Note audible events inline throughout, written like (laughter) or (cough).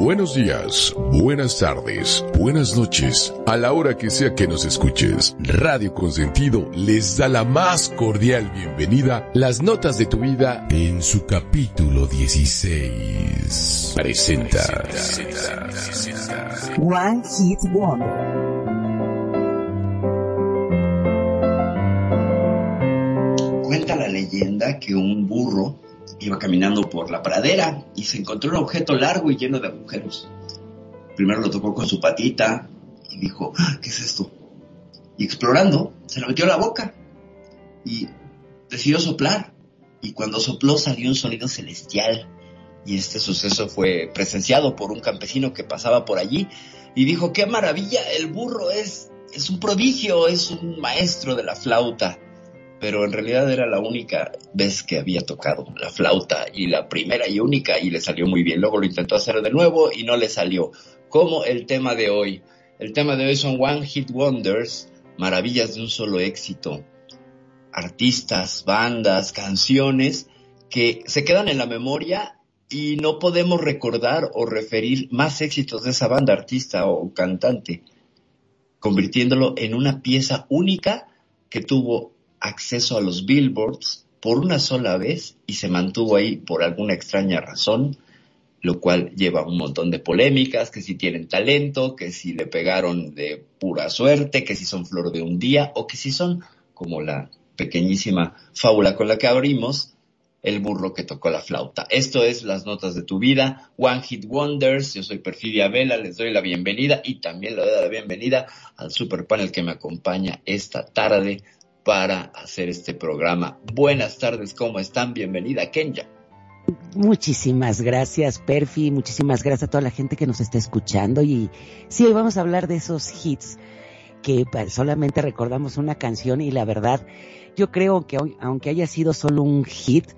Buenos días, buenas tardes, buenas noches, a la hora que sea que nos escuches. Radio Consentido les da la más cordial bienvenida. Las notas de tu vida en su capítulo 16. Presenta. One Hit Wonder. Cuenta la leyenda que un burro iba caminando por la pradera y se encontró un objeto largo y lleno de agujeros. Primero lo tocó con su patita y dijo, "Ah, ¿qué es esto? Y explorando, se lo metió a la boca y decidió soplar. Y cuando sopló salió un sonido celestial. Y este suceso fue presenciado por un campesino que pasaba por allí y dijo, qué maravilla, el burro es, es un prodigio, es un maestro de la flauta pero en realidad era la única vez que había tocado la flauta y la primera y única y le salió muy bien. Luego lo intentó hacer de nuevo y no le salió. Como el tema de hoy. El tema de hoy son One Hit Wonders, maravillas de un solo éxito. Artistas, bandas, canciones que se quedan en la memoria y no podemos recordar o referir más éxitos de esa banda, artista o cantante, convirtiéndolo en una pieza única que tuvo acceso a los billboards por una sola vez y se mantuvo ahí por alguna extraña razón, lo cual lleva un montón de polémicas, que si tienen talento, que si le pegaron de pura suerte, que si son flor de un día o que si son como la pequeñísima fábula con la que abrimos, el burro que tocó la flauta. Esto es Las Notas de tu Vida, One Hit Wonders. Yo soy Perfidia Vela, les doy la bienvenida y también le doy la bienvenida al super panel que me acompaña esta tarde para hacer este programa. Buenas tardes, ¿cómo están? Bienvenida, Kenya. Muchísimas gracias, Perfi. Muchísimas gracias a toda la gente que nos está escuchando. Y sí, hoy vamos a hablar de esos hits que solamente recordamos una canción y la verdad, yo creo que aunque haya sido solo un hit,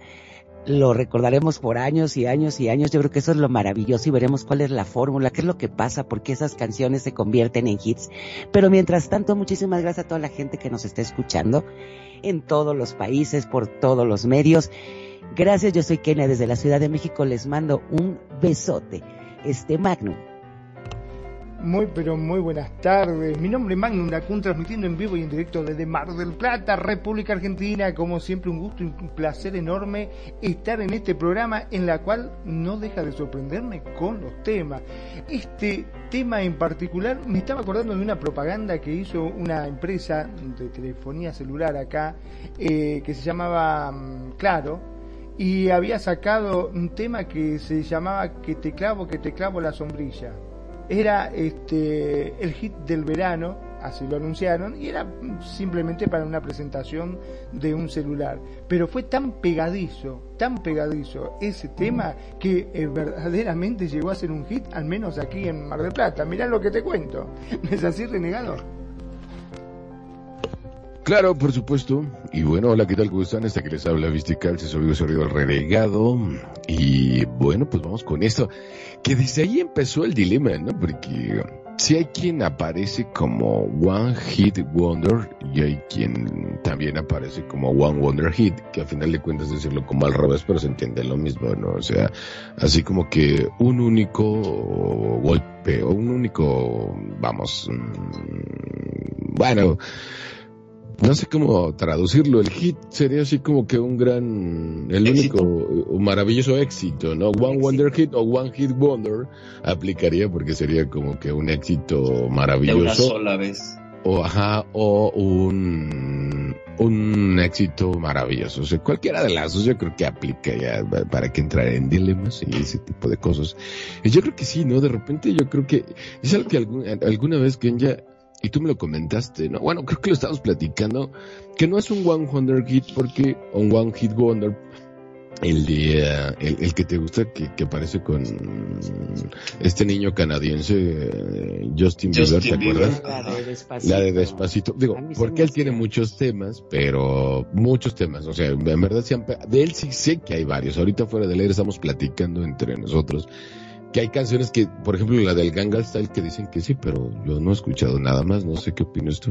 lo recordaremos por años y años y años. Yo creo que eso es lo maravilloso y veremos cuál es la fórmula, qué es lo que pasa, por qué esas canciones se convierten en hits. Pero mientras tanto, muchísimas gracias a toda la gente que nos está escuchando en todos los países, por todos los medios. Gracias, yo soy Kenia desde la Ciudad de México. Les mando un besote. Este Magnum. Muy pero muy buenas tardes. Mi nombre es Magnum Dacun, transmitiendo en vivo y en directo desde Mar del Plata, República Argentina. Como siempre, un gusto y un placer enorme estar en este programa en la cual no deja de sorprenderme con los temas. Este tema en particular me estaba acordando de una propaganda que hizo una empresa de telefonía celular acá eh, que se llamaba mm, Claro y había sacado un tema que se llamaba Que te clavo, que te clavo la sombrilla era este, el hit del verano, así lo anunciaron, y era simplemente para una presentación de un celular. Pero fue tan pegadizo, tan pegadizo ese tema que eh, verdaderamente llegó a ser un hit, al menos aquí en Mar del Plata. Mirá lo que te cuento. ¿No (laughs) es así, renegado? Claro, por supuesto. Y bueno, hola, ¿qué tal? ¿Cómo están? Este que les habla Vistical, se subió el renegado. Y bueno, pues vamos con esto. Que desde ahí empezó el dilema, ¿no? Porque si hay quien aparece como One Hit Wonder y hay quien también aparece como One Wonder Hit, que a final de cuentas decirlo como al revés, pero se entiende lo mismo, ¿no? O sea, así como que un único golpe, o un único, vamos, mmm, bueno, no sé cómo traducirlo. El hit sería así como que un gran, el único, un maravilloso éxito, ¿no? One Wonder Hit o One Hit Wonder aplicaría porque sería como que un éxito maravilloso. De una sola vez. O, ajá, o un, un éxito maravilloso. O sea, cualquiera de las dos yo creo que aplica ya para que entrar en dilemas y ese tipo de cosas. Y yo creo que sí, ¿no? De repente yo creo que es algo que alguna vez Kenya y tú me lo comentaste, ¿no? Bueno, creo que lo estamos platicando, que no es un One Wonder Hit porque, un One Hit Wonder, el de, eh, el, que te gusta, que, que, aparece con este niño canadiense, eh, Justin, Bieber, ¿te acuerdas? La de Despacito. La de Despacito. Digo, porque él tiene muchos temas, pero muchos temas, o sea, en verdad de él sí sé que hay varios. Ahorita fuera de leer estamos platicando entre nosotros que hay canciones que, por ejemplo, la del Gangnam Style que dicen que sí, pero yo no he escuchado nada más, no sé qué opinas tú.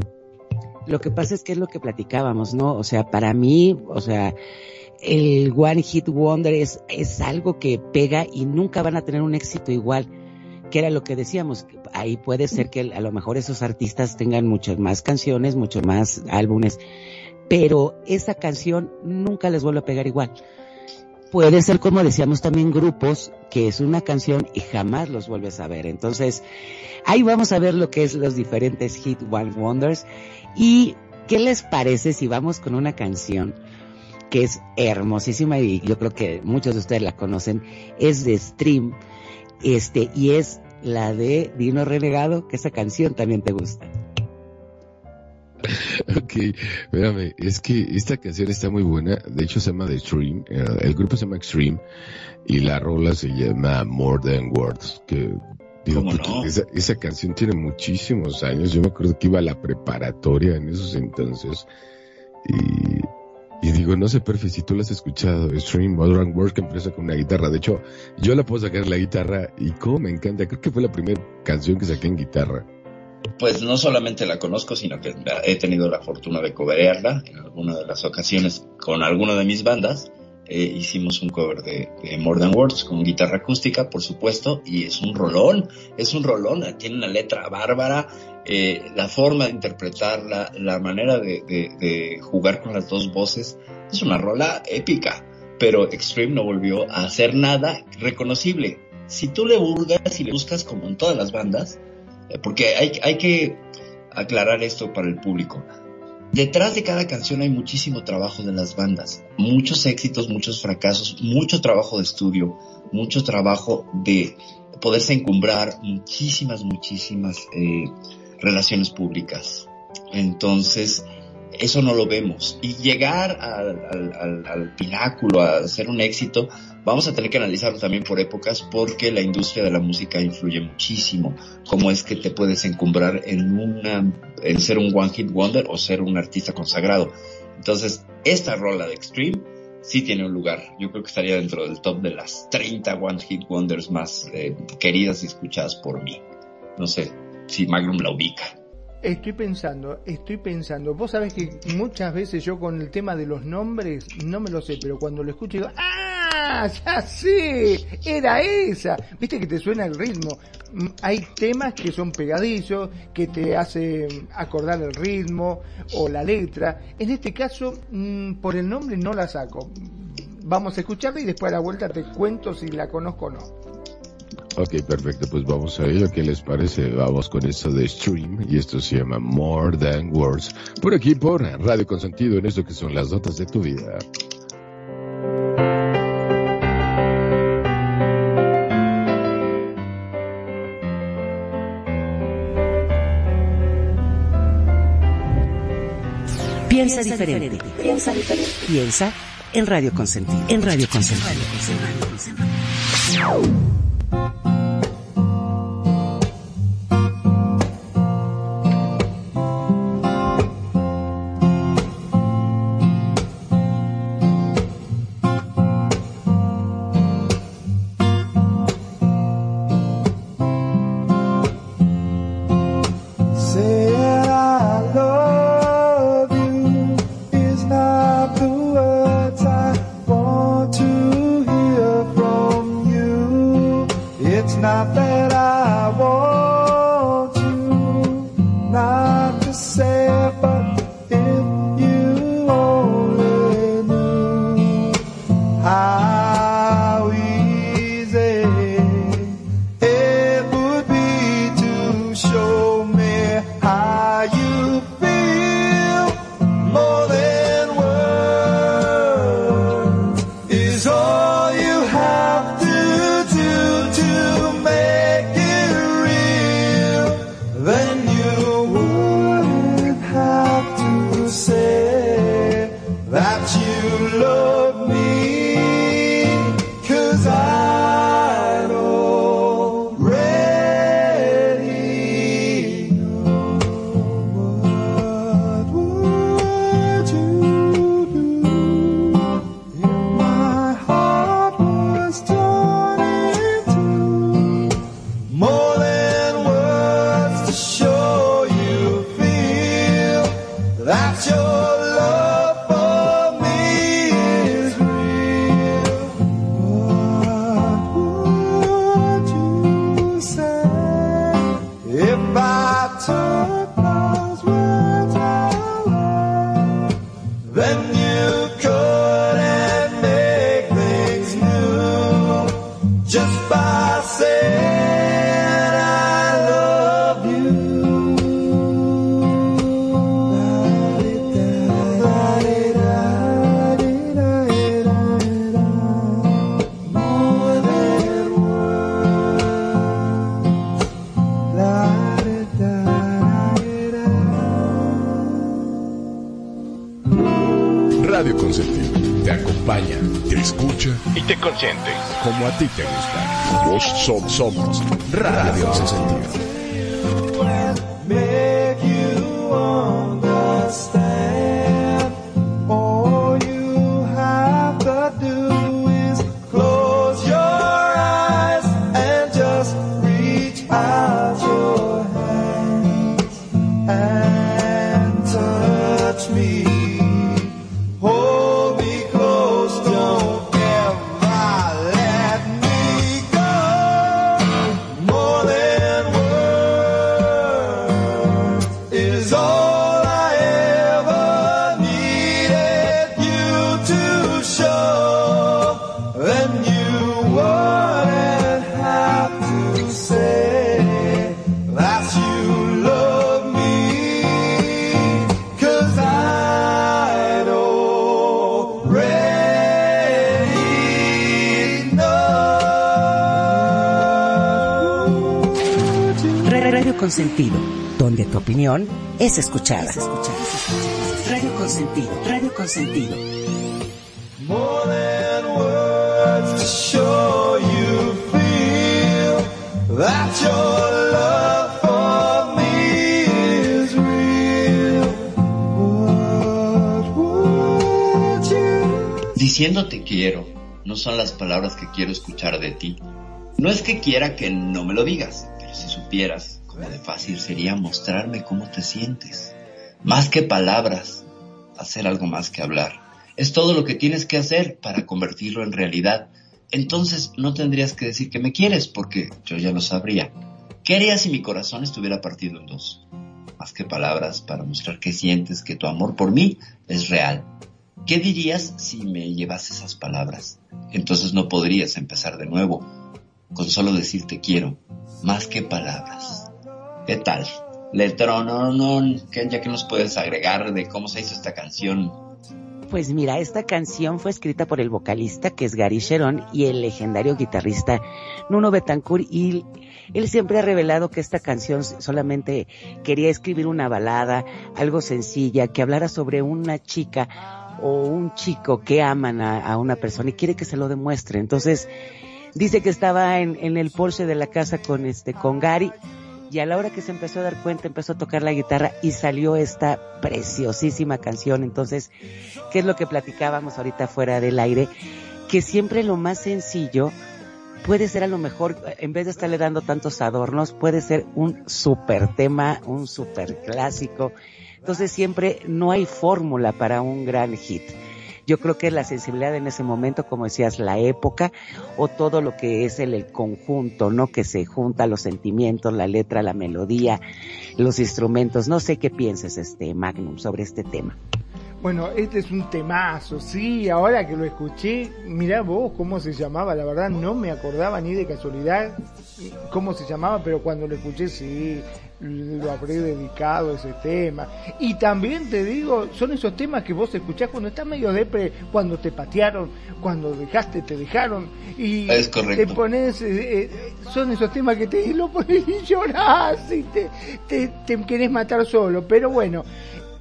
Lo que pasa es que es lo que platicábamos, ¿no? O sea, para mí, o sea, el One Hit Wonder es, es algo que pega y nunca van a tener un éxito igual, que era lo que decíamos, ahí puede ser que a lo mejor esos artistas tengan muchas más canciones, muchos más álbumes, pero esa canción nunca les vuelve a pegar igual puede ser como decíamos también grupos que es una canción y jamás los vuelves a ver. Entonces, ahí vamos a ver lo que es los diferentes hit one wonders y qué les parece si vamos con una canción que es hermosísima y yo creo que muchos de ustedes la conocen, es de Stream, este, y es la de Dino Renegado, que esa canción también te gusta. (laughs) ok, espérame, es que esta canción está muy buena, de hecho se llama The Extreme, eh, el grupo se llama Extreme y la rola se llama More Than Words, que digo, esa, canción tiene muchísimos años, yo me acuerdo que iba a la preparatoria en esos entonces y, y digo, no sé, Perfi, si tú la has escuchado, Extreme More Than Words que empieza con una guitarra, de hecho yo la puedo sacar la guitarra y cómo me encanta, creo que fue la primera canción que saqué en guitarra pues no solamente la conozco, sino que he tenido la fortuna de coverarla en alguna de las ocasiones con alguna de mis bandas. Eh, hicimos un cover de, More Than Words con guitarra acústica, por supuesto, y es un rolón, es un rolón, tiene una letra bárbara, eh, la forma de interpretarla, la manera de, de, jugar con las dos voces, es una rola épica, pero Extreme no volvió a hacer nada reconocible. Si tú le burgas y le buscas como en todas las bandas, porque hay, que aclarar esto para el público. Detrás de cada canción hay muchísimo trabajo de las bandas, muchos éxitos, muchos fracasos, mucho trabajo de estudio, mucho trabajo de poderse encumbrar, muchísimas, muchísimas eh, relaciones públicas. Entonces, eso no lo vemos. Y llegar al, al, pináculo, a ser un éxito, vamos a tener que analizarlo también por épocas porque la industria de la música influye muchísimo. Cómo es que te puedes encumbrar en una, en ser un one hit wonder o ser un artista consagrado. Entonces, esta rola de Extreme sí tiene un lugar. Yo creo que estaría dentro del top de las 30 one hit wonders más eh, queridas y escuchadas por mí. No sé si Magnum la ubica. Estoy pensando, estoy pensando. Vos sabés que muchas veces yo con el tema de los nombres no me lo sé, pero cuando lo escucho digo, ¡ah! Ya sé, era esa. Viste que te suena el ritmo. Mm, hay temas que son pegadizos, que te hacen acordar el ritmo o la letra. En este caso, mm, por el nombre no la saco. Vamos a escucharla y después a la vuelta te cuento si la conozco o no. Ok, perfecto, pues vamos a ello. ¿Qué les parece? Vamos con esto de Stream y esto se llama More Than Words. Por aquí, por Radio Consentido, en esto que son las notas de tu vida. Piensa diferente. Piensa diferente. Piensa en Radio Consentido. En Radio Consentido. como a ti te gusta. Vos somos Radio 61. Es escuchada. Radio Consentido, Radio Consentido. Diciéndote quiero, no son las palabras que quiero escuchar de ti. No es que quiera que no me lo digas, pero si supieras sería mostrarme cómo te sientes. Más que palabras, hacer algo más que hablar. Es todo lo que tienes que hacer para convertirlo en realidad. Entonces no tendrías que decir que me quieres porque yo ya lo sabría. ¿Qué harías si mi corazón estuviera partido en dos? Más que palabras para mostrar que sientes que tu amor por mí es real. ¿Qué dirías si me llevas esas palabras? Entonces no podrías empezar de nuevo con solo decirte quiero, más que palabras. ¿Qué tal? Letrón, no, no, ya que nos puedes agregar de cómo se hizo esta canción. Pues mira, esta canción fue escrita por el vocalista que es Gary Sharon y el legendario guitarrista Nuno Betancourt y él siempre ha revelado que esta canción solamente quería escribir una balada, algo sencilla, que hablara sobre una chica o un chico que aman a, una persona y quiere que se lo demuestre. Entonces, dice que estaba en, en el Porsche de la casa con este, con Gary y a la hora que se empezó a dar cuenta empezó a tocar la guitarra y salió esta preciosísima canción. Entonces, ¿qué es lo que platicábamos ahorita fuera del aire? Que siempre lo más sencillo puede ser a lo mejor, en vez de estarle dando tantos adornos, puede ser un super tema, un super clásico. Entonces siempre no hay fórmula para un gran hit. Yo creo que la sensibilidad en ese momento, como decías, la época o todo lo que es el, conjunto, ¿no? Que se junta los sentimientos, la letra, la melodía, los instrumentos. No sé qué pienses, este Magnum, sobre este tema. Bueno, este es un temazo, sí, ahora que lo escuché, mirá vos cómo se llamaba, la verdad no me acordaba ni de casualidad cómo se llamaba, pero cuando lo escuché sí, lo habré dedicado a ese tema. Y también te digo, son esos temas que vos escuchás cuando estás medio depre, cuando te patearon, cuando dejaste, te dejaron. Y te pones, eh, eh, son esos temas que te lo pones y (laughs) llorás y te, te, te querés matar solo. Pero bueno,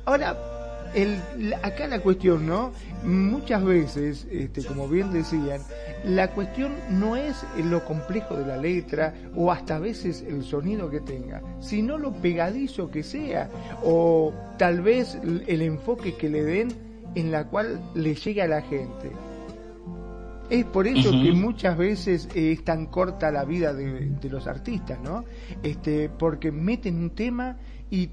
ahora el, acá la cuestión, ¿no? Muchas veces, este, como bien decían, la cuestión no es lo complejo de la letra o hasta a veces el sonido que tenga, sino lo pegadizo que sea o tal vez el enfoque que le den en la cual le llegue a la gente. Es por eso que muchas veces es tan corta la vida de, de, los artistas, ¿no? Este, porque meten un tema y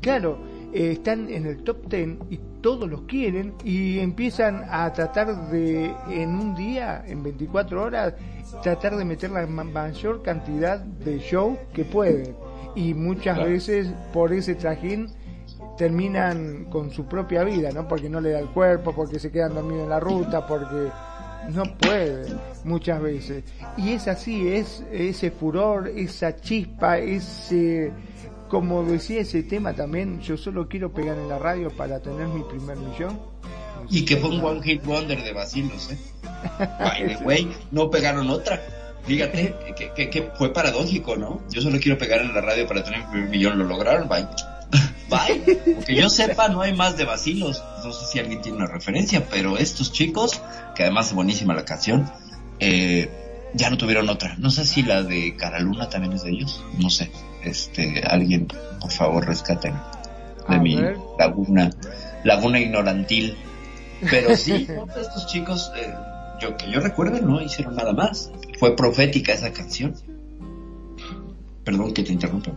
Claro, eh, están en el top 10 y todos los quieren y empiezan a tratar de, en un día, en 24 horas, tratar de meter la mayor cantidad de show que pueden. Y muchas veces por ese trajín terminan con su propia vida, ¿no? Porque no le da el cuerpo, porque se quedan dormidos en la ruta, porque no puede muchas veces. Y es así, es ese furor, esa chispa, ese, como decía ese tema también, yo solo quiero pegar en la radio para tener mi primer millón. Y que fue un One Hit Wonder de vacilos, ¿eh? güey, (laughs) no pegaron otra. Fíjate (laughs) que, que, fue paradójico, ¿no? Yo solo quiero pegar en la radio para tener mi primer millón, lo lograron, bye. (laughs) Bye. Porque yo sepa, no hay más de vacilos. No sé si alguien tiene una referencia, pero estos chicos, que además es buenísima la canción, eh, ya no tuvieron otra. No sé si la de Caraluna también es de ellos. No sé. Este, alguien, por favor, rescaten de mi laguna, laguna ignorantil. Pero (laughs) sí, estos chicos, eh, yo que yo recuerde, no hicieron nada más. Fue profética esa canción. Perdón que te interrumpa.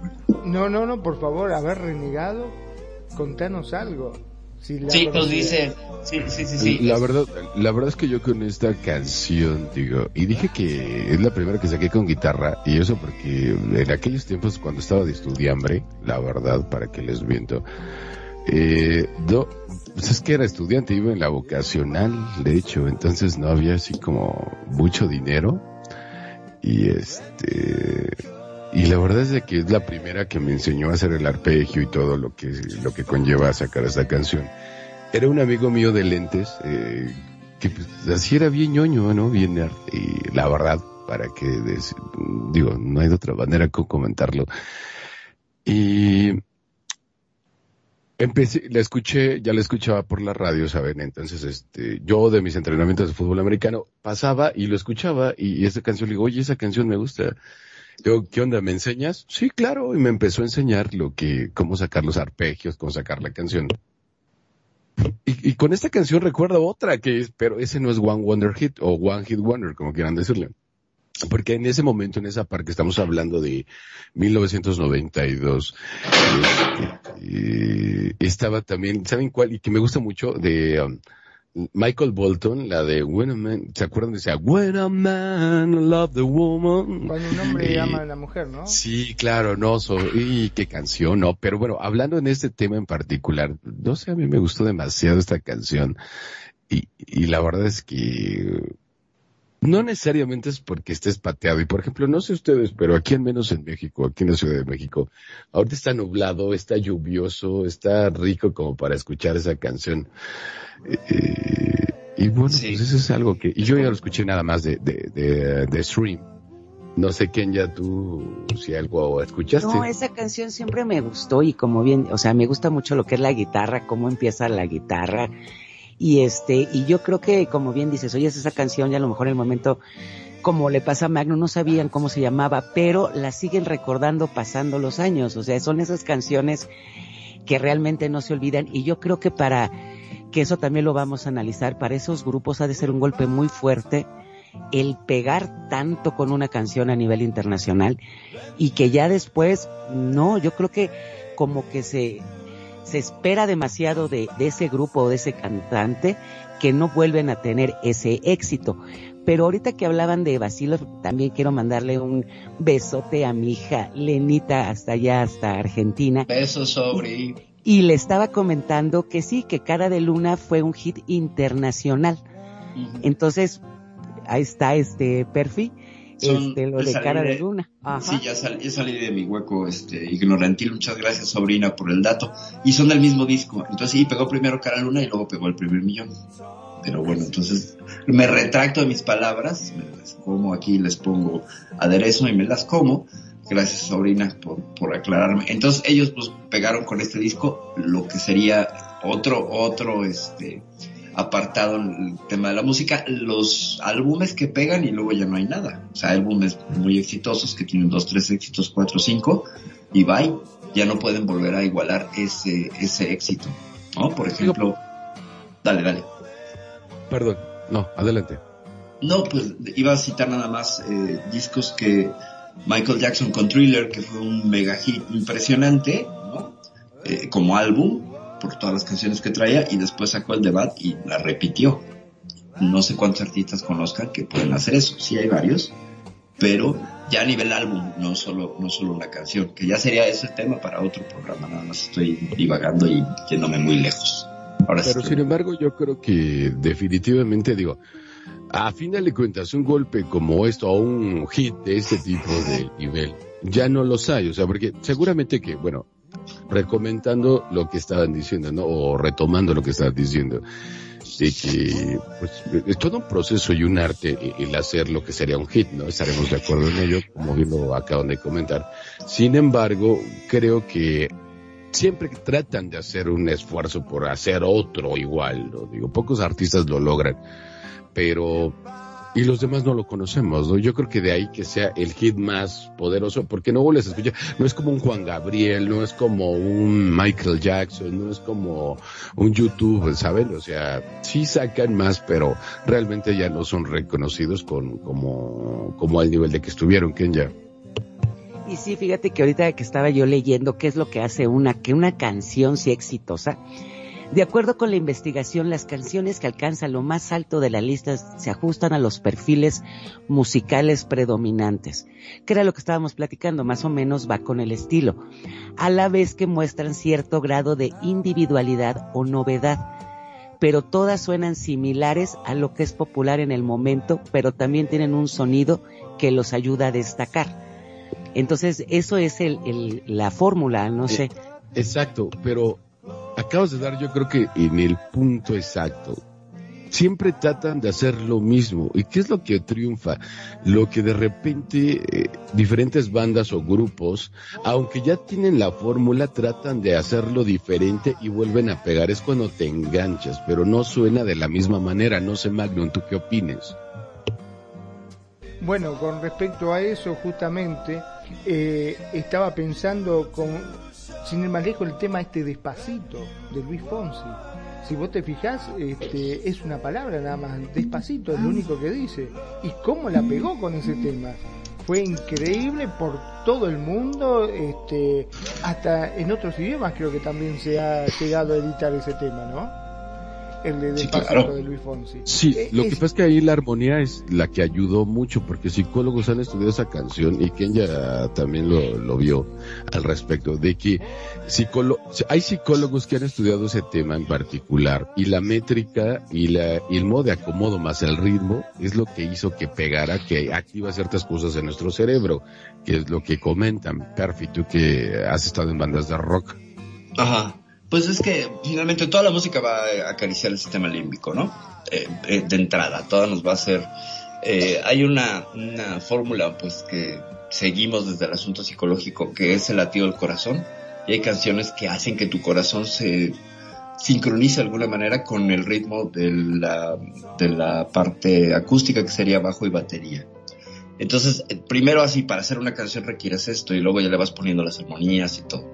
No, no, no, por favor, haber renegado, contanos algo. Sí, nos dice, sí, sí, sí, La verdad, la verdad es que yo con esta canción, digo, y dije que es la primera que saqué con guitarra, y eso porque en aquellos tiempos cuando estaba de estudiambre, la verdad, para que les miento, eh, pues es que era estudiante, iba en la vocacional, de hecho, entonces no había así como mucho dinero, y este, y la verdad es de que es la primera que me enseñó a hacer el arpegio y todo lo que, lo que conlleva sacar esta canción. Era un amigo mío de lentes, eh, que pues, así era bien ñoño, ¿no? Bien Y la verdad, para que, digo, no hay otra manera que comentarlo. Y empecé, la escuché, ya la escuchaba por la radio, ¿saben? Entonces, este, yo de mis entrenamientos de fútbol americano pasaba y lo escuchaba y, y esa canción le digo, oye, esa canción me gusta. Yo, ¿qué onda? ¿Me enseñas? Sí, claro. Y me empezó a enseñar lo que, cómo sacar los arpegios, cómo sacar la canción. Y, y con esta canción recuerdo otra que es, pero ese no es One Wonder Hit o One Hit Wonder, como quieran decirle. Porque en ese momento, en esa parte, estamos hablando de 1992, este, estaba también, ¿saben cuál? Y que me gusta mucho de, um, Michael Bolton, la de When a Man, ¿se acuerdan? Decía, When a Man Love the Woman. Cuando un hombre ama a la mujer, ¿no? Sí, claro, no, y qué canción, no, pero bueno, hablando en este tema en particular, no sé, a mí me gustó demasiado esta canción y, y la verdad es que no necesariamente es porque estés pateado. Y por ejemplo, no sé ustedes, pero aquí al menos en México, aquí en la Ciudad de México, ahorita está nublado, está lluvioso, está rico como para escuchar esa canción. Eh, y bueno, pues eso es algo que, y yo ya lo escuché nada más de, de, de, de stream. No sé quién ya tú, si algo escuchaste. No, esa canción siempre me gustó y como bien, o sea, me gusta mucho lo que es la guitarra, cómo empieza la guitarra y este, y yo creo que, como bien dices, oyes esa canción y a lo mejor en el momento, como le pasa a Magno, no sabían cómo se llamaba, pero la siguen recordando pasando los años. O sea, son esas canciones que realmente no se olvidan. Y yo creo que para, que eso también lo vamos a analizar, para esos grupos ha de ser un golpe muy fuerte el pegar tanto con una canción a nivel internacional y que ya después, no, yo creo que como que se, se espera demasiado de, ese grupo o de ese cantante que no vuelven a tener ese éxito. Pero ahorita que hablaban de Basilio, también quiero mandarle un besote a mi hija Lenita hasta allá, hasta Argentina. Besos sobre. Y le estaba comentando que sí, que Cara de Luna fue un hit internacional. Entonces, ahí está este perfil este, lo de cara de, luna. Sí, ya, salí de mi hueco este, ignorantil. Muchas gracias, sobrina, por el dato. Y son del mismo disco. Entonces, sí, pegó primero cara luna y luego pegó el primer millón. Pero bueno, entonces me retracto de mis palabras. Me las como aquí, les pongo aderezo y me las como. Gracias, sobrina, por, por aclararme. Entonces, ellos pues pegaron con este disco lo que sería otro, otro, este, apartado el tema de la música, los álbumes que pegan y luego ya no hay nada. O sea, álbumes muy exitosos que tienen dos, tres éxitos, cuatro, cinco, y bye, ya no pueden volver a igualar ese, ese éxito. ¿No? Por ejemplo, dale, dale. Perdón, no, adelante. No, pues iba a citar nada más eh, discos que Michael Jackson con Thriller, que fue un mega hit impresionante, ¿no? Eh, como álbum, por todas las canciones que traía y después sacó el debate y la repitió. No sé cuántos artistas conozcan que pueden hacer eso, sí hay varios, pero ya a nivel álbum, no solo, no solo una canción, que ya sería ese tema para otro programa, nada más estoy divagando y yéndome muy lejos. Ahora pero sin embargo yo creo que definitivamente digo, a final de cuentas, un golpe como esto o un hit de este tipo de nivel, ya no los hay, o sea, porque seguramente que, bueno, recomendando lo que estaban diciendo, ¿no? O retomando lo que estaban diciendo, de que pues, es todo un proceso y un arte el hacer lo que sería un hit, ¿no? Estaremos de acuerdo en ello, como bien lo acaban de comentar. Sin embargo, creo que siempre tratan de hacer un esfuerzo por hacer otro igual, lo digo, pocos artistas lo logran, pero y los demás no lo conocemos, ¿no? Yo creo que de ahí que sea el hit más poderoso, porque no vuelves a escuchar, no es como un Juan Gabriel, no es como un Michael Jackson, no es como un YouTube, ¿saben? O sea, sí sacan más, pero realmente ya no son reconocidos con, como, como al nivel de que estuvieron, Kenya. Y sí, fíjate que ahorita que estaba yo leyendo qué es lo que hace una, que una canción sea exitosa, de acuerdo con la investigación, las canciones que alcanzan lo más alto de la lista se ajustan a los perfiles musicales predominantes, que era lo que estábamos platicando, más o menos va con el estilo, a la vez que muestran cierto grado de individualidad o novedad, pero todas suenan similares a lo que es popular en el momento, pero también tienen un sonido que los ayuda a destacar. Entonces, eso es el, la fórmula, no sé. Exacto, pero acabas de dar yo creo que en el punto exacto. Siempre tratan de hacer lo mismo. ¿Y qué es lo que triunfa? Lo que de repente eh, diferentes bandas o grupos, aunque ya tienen la fórmula, tratan de hacerlo diferente y vuelven a pegar. Es cuando te enganchas, pero no suena de la misma manera. No sé, Magnum, ¿tú qué opines? Bueno, con respecto a eso, justamente, eh, estaba pensando con, sin ir más lejos, el tema este despacito de Luis Fonsi. Si vos te fijás, este, es una palabra nada más, despacito es lo único que dice. ¿Y cómo la pegó con ese tema? Fue increíble por todo el mundo, este, hasta en otros idiomas creo que también se ha llegado a editar ese tema, ¿no? El de sí, de Luis Fonsi. Sí, eh, lo que pasa es que ahí la armonía es la que ayudó mucho, porque psicólogos han estudiado esa canción y Kenya también lo, lo vio al respecto, de que hay psicólogos que han estudiado ese tema en particular y la métrica y, la, y el modo de acomodo más el ritmo es lo que hizo que pegara, que activa ciertas cosas en nuestro cerebro, que es lo que comentan. Perfi, tú que has estado en bandas de rock. Ajá. Pues es que finalmente toda la música va a acariciar el sistema límbico, ¿no? Eh, eh, de entrada, toda nos va a hacer... Eh, hay una, fórmula pues que seguimos desde el asunto psicológico que es el latido del corazón y hay canciones que hacen que tu corazón se sincronice de alguna manera con el ritmo de la, de la parte acústica que sería bajo y batería. Entonces, primero así, para hacer una canción requieres esto y luego ya le vas poniendo las armonías y todo.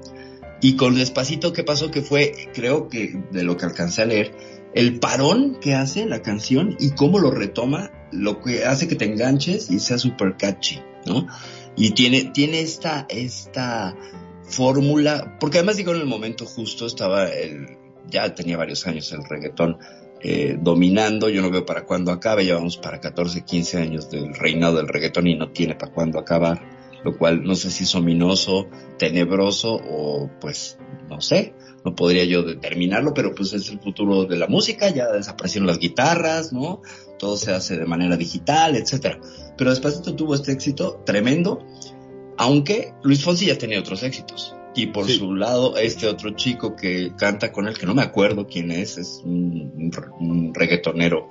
Y con Despacito, ¿qué pasó? Que fue, creo que de lo que alcancé a leer, el parón que hace la canción y cómo lo retoma, lo que hace que te enganches y sea super catchy, ¿no? Y tiene, tiene esta, esta fórmula, porque además digo en el momento justo estaba el, ya tenía varios años el reggaetón eh, dominando, yo no veo para cuándo acabe, llevamos para 14, 15 años del reinado del reggaetón y no tiene para cuándo acabar lo cual no sé si es ominoso, tenebroso o pues no sé, no podría yo determinarlo, pero pues es el futuro de la música, ya desaparecieron las guitarras, ¿no? Todo se hace de manera digital, etcétera. Pero Despacito tuvo este éxito tremendo, aunque Luis Fonsi ya tenía otros éxitos. Y por su lado, este otro chico que canta con él, que no me acuerdo quién es, es un, un reggaetonero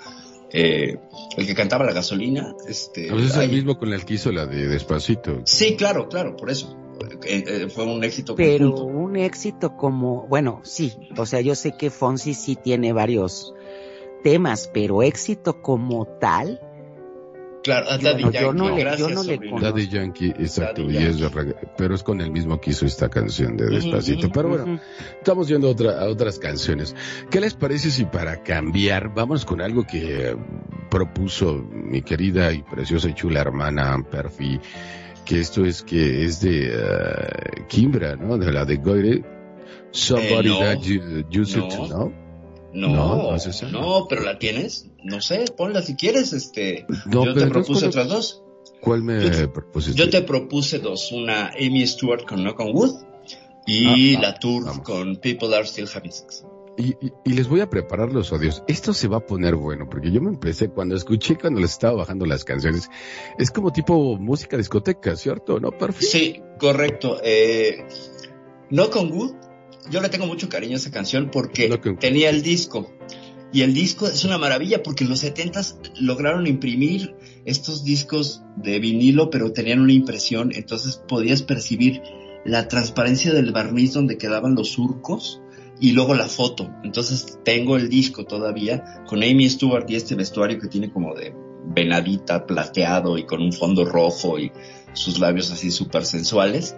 eh, el que cantaba la gasolina, este. Pues es el mismo con el que hizo la de Despacito. Sí, claro, claro, por eso. Eh, eh, fue un éxito. Pero un éxito como, bueno, sí, o sea, yo sé que Fonsi sí tiene varios temas, pero éxito como tal, Claro, a Daddy Yankee. Yo no, le, yo no le Daddy Yankee, exacto, y es pero es con el mismo que hizo esta canción de Despacito. pero bueno, estamos yendo a, otra, a otras canciones. ¿Qué les parece si para cambiar vamos con algo que propuso mi querida y preciosa y chula hermana Perfi? Que esto es que es de uh, Kimbra, ¿no? De la de Goire. Somebody eh, that you, you no. to know. No, no, no, pero la tienes. No sé, ponla si quieres. Este, yo te propuse otras dos. ¿Cuál me yo propusiste? Yo te propuse dos. Una Amy Stewart con Knock on Wood y ah, ah, la Tour con People Are Still Having Sex. y, les voy a preparar los odios. Esto se va a poner bueno, porque yo me empecé cuando escuché, cuando les estaba bajando las canciones, es como tipo música discoteca, ¿cierto? ¿No? Perfecto. Sí, correcto. Eh, no con Wood, yo le tengo mucho cariño a esa canción porque tenía el disco. Y el disco es una maravilla porque en los 70 lograron imprimir estos discos de vinilo, pero tenían una impresión, entonces podías percibir la transparencia del barniz donde quedaban los surcos y luego la foto. Entonces tengo el disco todavía con Amy Stewart y este vestuario que tiene como de venadita plateado y con un fondo rojo y sus labios así súper sensuales.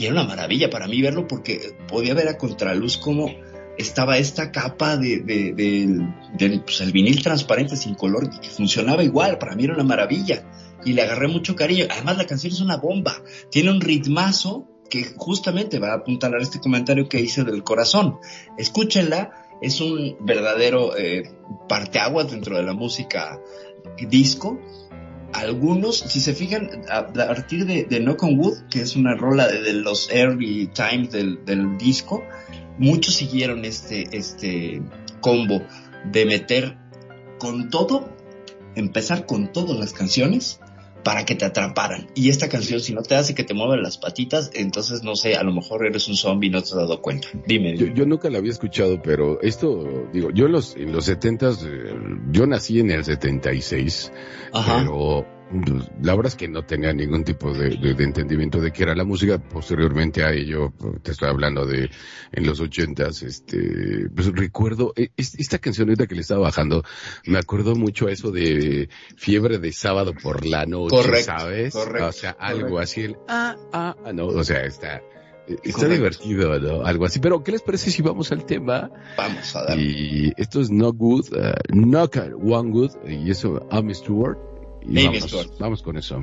Y era una maravilla para mí verlo porque podía ver a contraluz como estaba esta capa de, pues, vinil transparente sin color que funcionaba igual, para mí era una maravilla y le agarré mucho cariño. Además la canción es una bomba, tiene un ritmazo que justamente va a apuntalar este comentario que hice del corazón. Escúchenla, es un verdadero eh, parteaguas dentro de la música disco. Algunos, si se fijan, a, partir de, de Knock on Wood, que es una rola de, los early times del, del disco, muchos siguieron este, este combo de meter con todo, empezar con todas las canciones para que te atraparan. Y esta canción, si no te hace que te muevan las patitas, entonces no sé, a lo mejor eres un zombie y no te has dado cuenta. Dime. Yo, nunca la había escuchado, pero esto, digo, yo en los, en los setentas, eh, yo nací en el 76, Ajá. pero la verdad es que no tenía ningún tipo de, entendimiento de qué era la música. Posteriormente a ello, te estoy hablando de en los ochentas, este, pues recuerdo, e, esta canción ahorita que le estaba bajando, me acuerdo mucho a eso de fiebre de sábado por la noche, ¿sabes? Correcto, o sea, algo así, el, ah, ah, ah, no, o sea, está, Está divertido, ¿no? Algo así. Pero, ¿qué les parece si vamos al tema? Vamos a dar. Y esto es No Good, uh, Knock One Good, y eso, I'm Stewart. Y vamos, vamos con eso.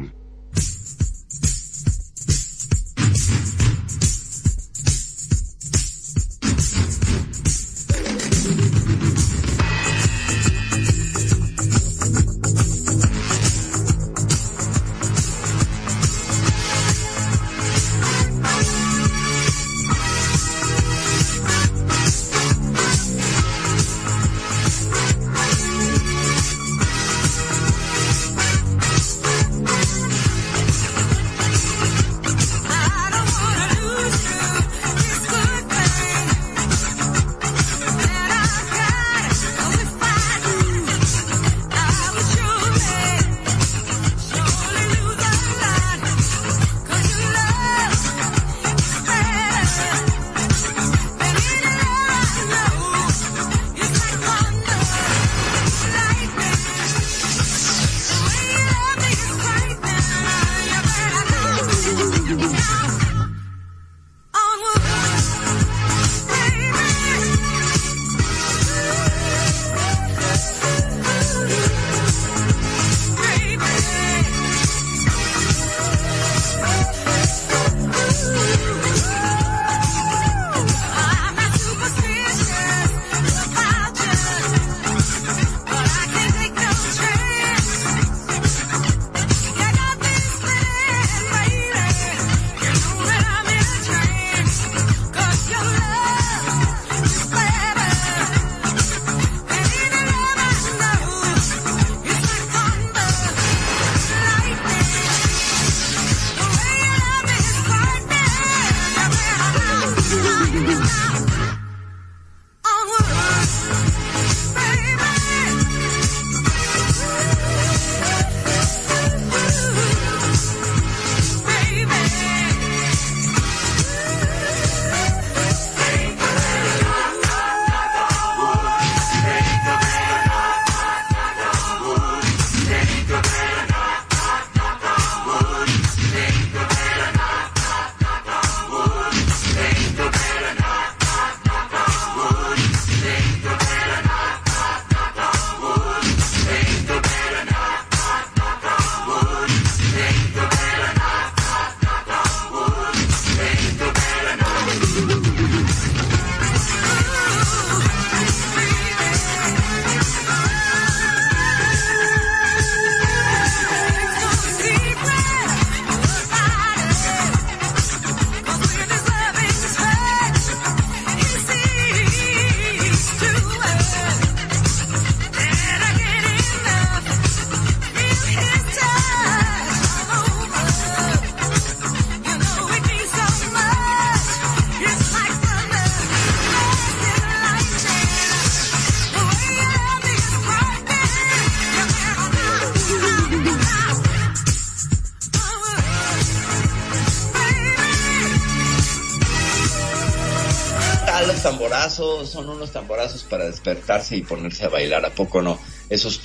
Son unos tamborazos para despertarse y ponerse a bailar, ¿a poco no? Esos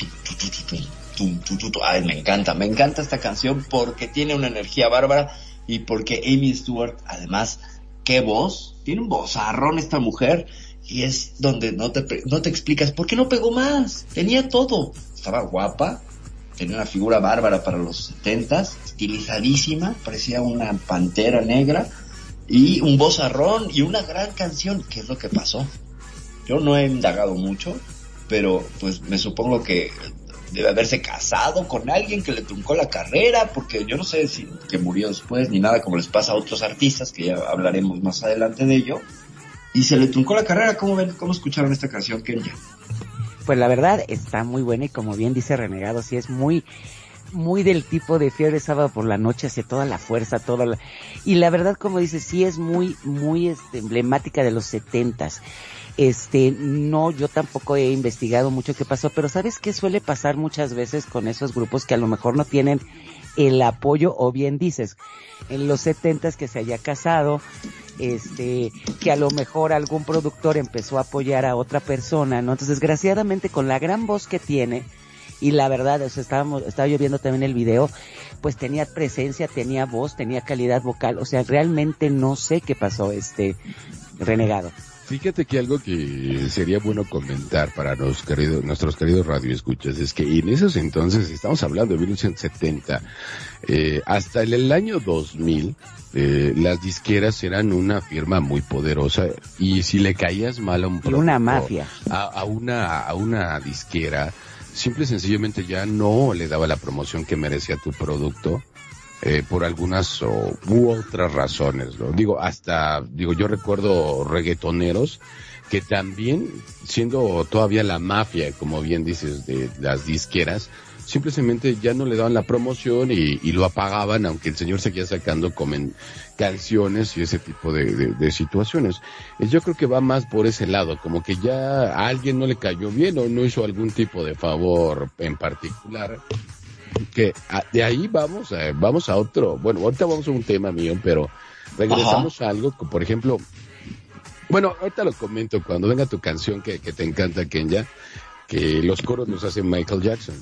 ay, me encanta, me encanta esta canción porque tiene una energía bárbara y porque Amy Stewart, además, qué voz, tiene un vozarrón esta mujer y es donde no te, no te explicas por qué no pegó más, tenía todo, estaba guapa, tenía una figura bárbara para los setentas, estilizadísima, parecía una pantera negra y un vozarrón y una gran canción, ¿qué es lo que pasó? Yo no he indagado mucho, pero pues me supongo que debe haberse casado con alguien que le truncó la carrera, porque yo no sé si que murió después ni nada como les pasa a otros artistas, que ya hablaremos más adelante de ello. Y se le truncó la carrera, ¿cómo ven? ¿Cómo escucharon esta canción, Kenya? Pues la verdad está muy buena y como bien dice Renegado, sí es muy, muy del tipo de fiebre sábado por la noche, hace toda la fuerza, toda la... Y la verdad, como dice, sí es muy, muy este, emblemática de los setentas. Este, no, yo tampoco he investigado mucho qué pasó, pero ¿sabes qué suele pasar muchas veces con esos grupos que a lo mejor no tienen el apoyo o bien dices, en los setentas que se haya casado, este, que a lo mejor algún productor empezó a apoyar a otra persona, ¿no? Entonces, desgraciadamente con la gran voz que tiene, y la verdad, o sea, estábamos, estaba yo viendo también el video, pues tenía presencia, tenía voz, tenía calidad vocal, o sea, realmente no sé qué pasó, este, renegado. Fíjate que algo que sería bueno comentar para los queridos, nuestros queridos radioescuchas es que en esos entonces, estamos hablando de 1970, eh, hasta el, el, año 2000, eh, las disqueras eran una firma muy poderosa y si le caías mal a un producto, una mafia, a, a, una a una disquera, simple y sencillamente ya no le daba la promoción que merecía tu producto eh, por algunas o, u otras razones, ¿no? Digo, hasta, digo, yo recuerdo reggaetoneros que también, siendo todavía la mafia, como bien dices, de las disqueras, simplemente ya no le daban la promoción y, y lo apagaban, aunque el señor seguía sacando comen, canciones y ese tipo de, de, de, situaciones. Yo creo que va más por ese lado, como que ya a alguien no le cayó bien o no hizo algún tipo de favor en particular que de ahí vamos a, vamos a otro, bueno, ahorita vamos a un tema mío, pero regresamos Ajá. a algo, por ejemplo, bueno, ahorita lo comento cuando venga tu canción que, que te encanta, Kenya, que los coros nos hace Michael Jackson.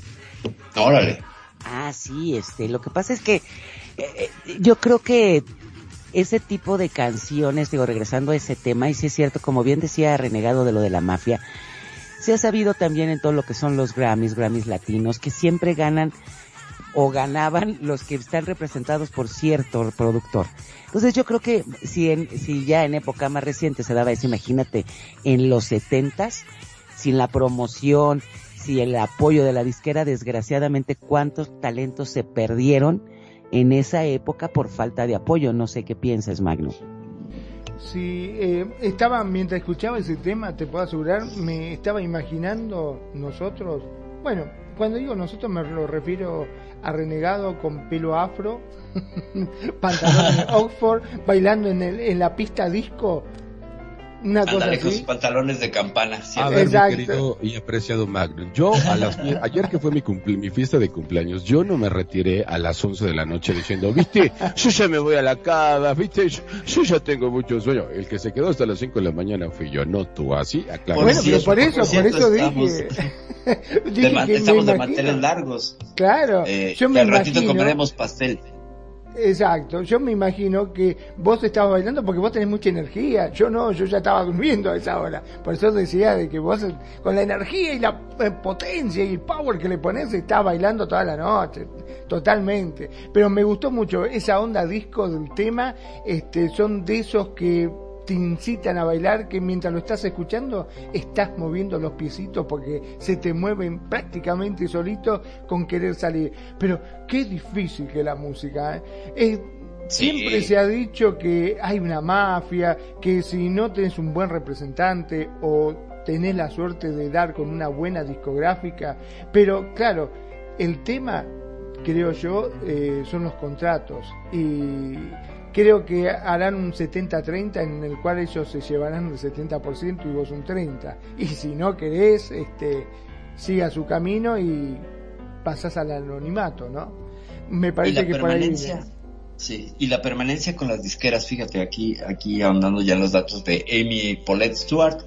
Órale. Ah, sí, este, lo que pasa es que eh, yo creo que ese tipo de canciones, digo, regresando a ese tema, y si es cierto, como bien decía Renegado de lo de la mafia, se ha sabido también en todo lo que son los Grammys, Grammys latinos, que siempre ganan o ganaban los que están representados por cierto productor. Entonces yo creo que si, en, si ya en época más reciente se daba eso, imagínate, en los setentas, sin la promoción, sin el apoyo de la disquera, desgraciadamente cuántos talentos se perdieron en esa época por falta de apoyo. No sé qué piensas, Magno. Sí, eh, estaba, mientras escuchaba ese tema, te puedo asegurar, me estaba imaginando nosotros, bueno, cuando digo nosotros me lo refiero a renegado con pelo afro, (laughs) pantalones (laughs) Oxford, bailando en, el, en la pista disco, una cosa Andale así. con sus pantalones de campana. A siempre. ver, Exacto. mi querido y apreciado Magno, yo a las, ayer que fue mi, cumple, mi fiesta de cumpleaños, yo no me retiré a las 11 de la noche diciendo, viste, yo ya me voy a la cama, viste, yo, yo ya tengo mucho sueño. El que se quedó hasta las 5 de la mañana fui yo, no tú, así, aclaro. Bueno, pero por eso, por por eso estamos (laughs) dije, De dije man- que estamos de manteles largos. Claro, Eh, yo me al ratito imagino, comeremos pastel. Exacto, yo me imagino que vos estabas bailando porque vos tenés mucha energía, yo no, yo ya estaba durmiendo a esa hora, por eso decía de que vos con la energía y la eh, potencia y el power que le pones estás bailando toda la noche, totalmente, pero me gustó mucho esa onda disco del tema, este, son de esos que te incitan a bailar que mientras lo estás escuchando estás moviendo los piecitos porque se te mueven prácticamente solito con querer salir. Pero qué difícil que la música. ¿eh? Es- Sí. Siempre se ha dicho que hay una mafia, que si no tenés un buen representante o tenés la suerte de dar con una buena discográfica, pero claro, el tema, creo yo, eh, son los contratos y creo que harán un 70-30 en el cual ellos se llevarán el 70% y vos un 30%. Y si no querés, este, siga su camino y pasás al anonimato, ¿no? Me parece que por ahí. Sí, y la permanencia con las disqueras, fíjate, aquí, aquí ahondando ya los datos de Amy Paulette Stewart,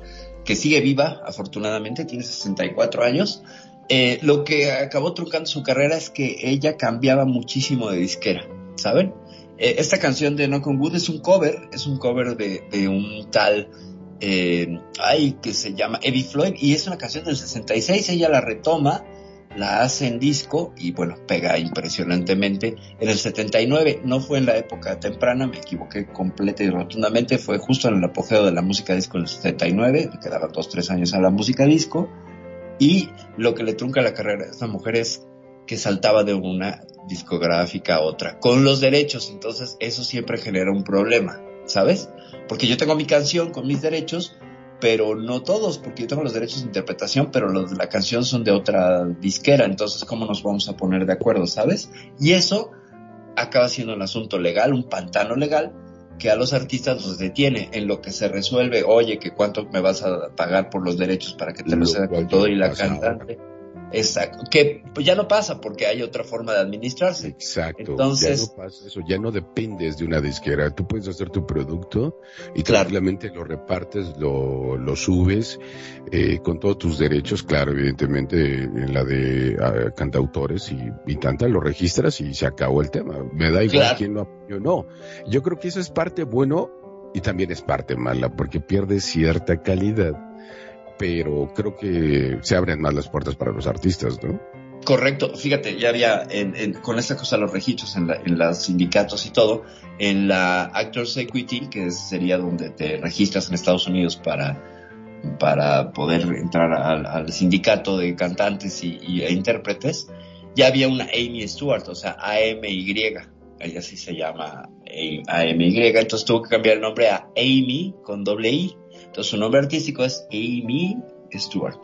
que sigue viva, afortunadamente, tiene 64 años. Eh, lo que acabó trucando su carrera es que ella cambiaba muchísimo de disquera, ¿saben? Eh, esta canción de No Con Wood es un cover, es un cover de, un tal, eh, ay, que se llama Eddie Floyd, y es una canción del 66, ella la retoma, la hace en disco y bueno, pega impresionantemente. En el 79 no fue en la época temprana, me equivoqué completa y rotundamente, fue justo en el apogeo de la música disco en el 79, le quedaban dos, tres años a la música disco. Y lo que le trunca la carrera a esta mujer es que saltaba de una discográfica a otra, con los derechos, entonces eso siempre genera un problema, ¿sabes? Porque yo tengo mi canción con mis derechos, pero no todos, porque yo tengo los derechos de interpretación, pero los de la canción son de otra disquera, entonces ¿cómo nos vamos a poner de acuerdo, sabes? Y eso acaba siendo un asunto legal, un pantano legal, que a los artistas los detiene en lo que se resuelve, oye, que cuánto me vas a pagar por los derechos para que te lo, sea con todo y la cantante. Exacto. Que pues, ya no pasa porque hay otra forma de administrarse. Exacto. Entonces, ya no pasa eso, ya no dependes de una disquera. Tú puedes hacer tu producto y Claro. tranquilamente lo repartes, lo, lo subes eh, con todos tus derechos, claro, evidentemente en la de ah, cantautores y, y tanta, lo registras y se acabó el tema. Me da igual Claro. quién lo apoyó o no. Yo creo que eso es parte bueno y también es parte mala porque pierde cierta calidad. Pero creo que se abren más las puertas para los artistas, ¿no? Correcto, fíjate, ya había en, con esta cosa los registros en, la- en los sindicatos y todo, en la Actors Equity, que sería donde te registras en Estados Unidos para, para poder entrar al, sindicato de cantantes y, e intérpretes, ya había una Amy Stewart, o sea, AMY, ella sí se llama AMY, entonces tuvo que cambiar el nombre a Amy con doble I, entonces su nombre artístico es Amy Stewart.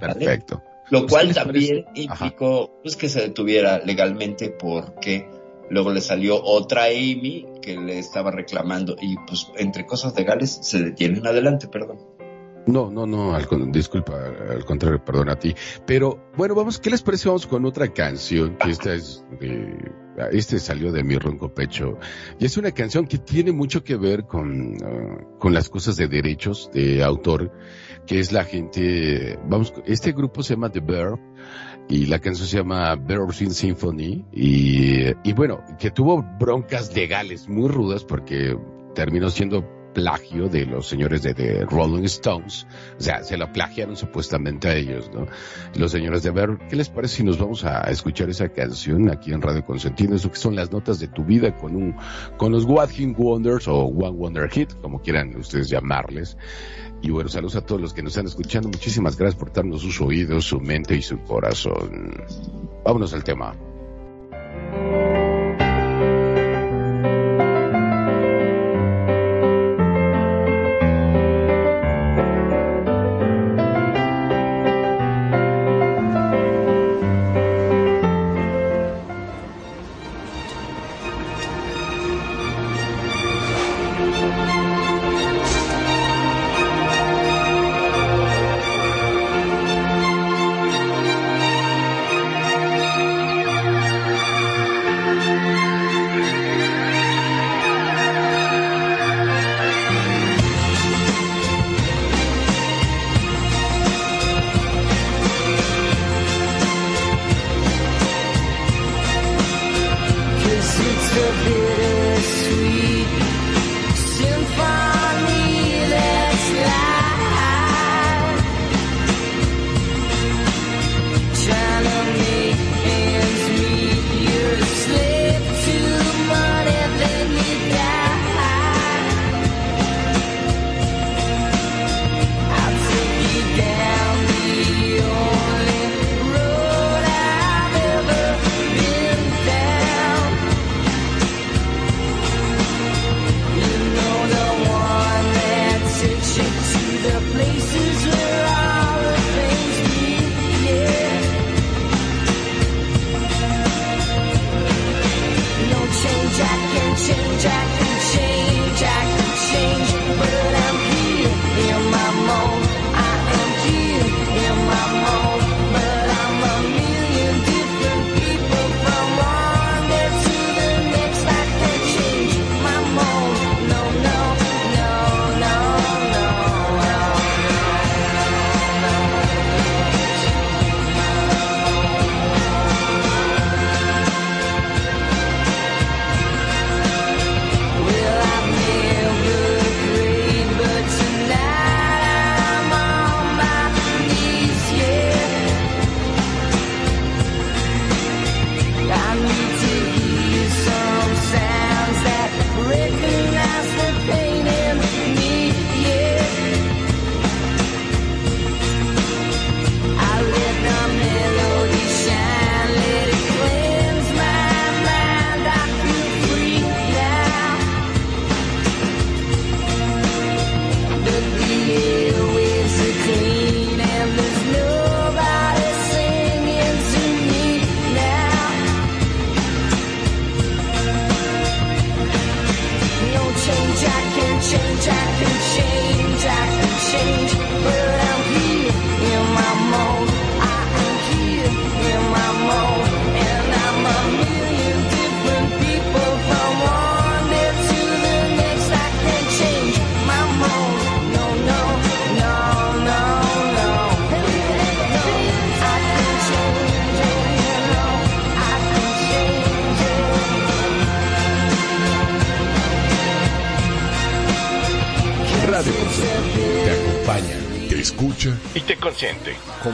¿vale? Perfecto. Lo Pues, cual ¿qué les también? Ajá. implicó pues, que se detuviera legalmente porque luego le salió otra Amy que le estaba reclamando y pues entre cosas legales se detienen adelante, perdón. No, no, no, al, disculpa, al contrario, perdón a ti. Pero bueno, vamos, ¿qué les parece? Vamos con otra canción, que esta es este salió de mi ronco pecho. Y es una canción que tiene mucho que ver con, ah, con las cosas de derechos de autor, que es la gente, vamos, este grupo se llama The Bear, y la canción se llama Bear Sin Symphony, y, y bueno, que tuvo broncas legales muy rudas porque terminó siendo plagio de los señores de The Rolling Stones. O sea, se la plagiaron supuestamente a ellos, ¿no? Los señores de ver, ¿qué les parece si nos vamos a escuchar esa canción aquí en Radio Consentido? Eso que son las notas de tu vida con un, con los What Hit Wonders o One Wonder Hit, como quieran ustedes llamarles. Y bueno, saludos a todos los que nos están escuchando. Muchísimas gracias por darnos sus oídos, su mente y su corazón. Vámonos al tema.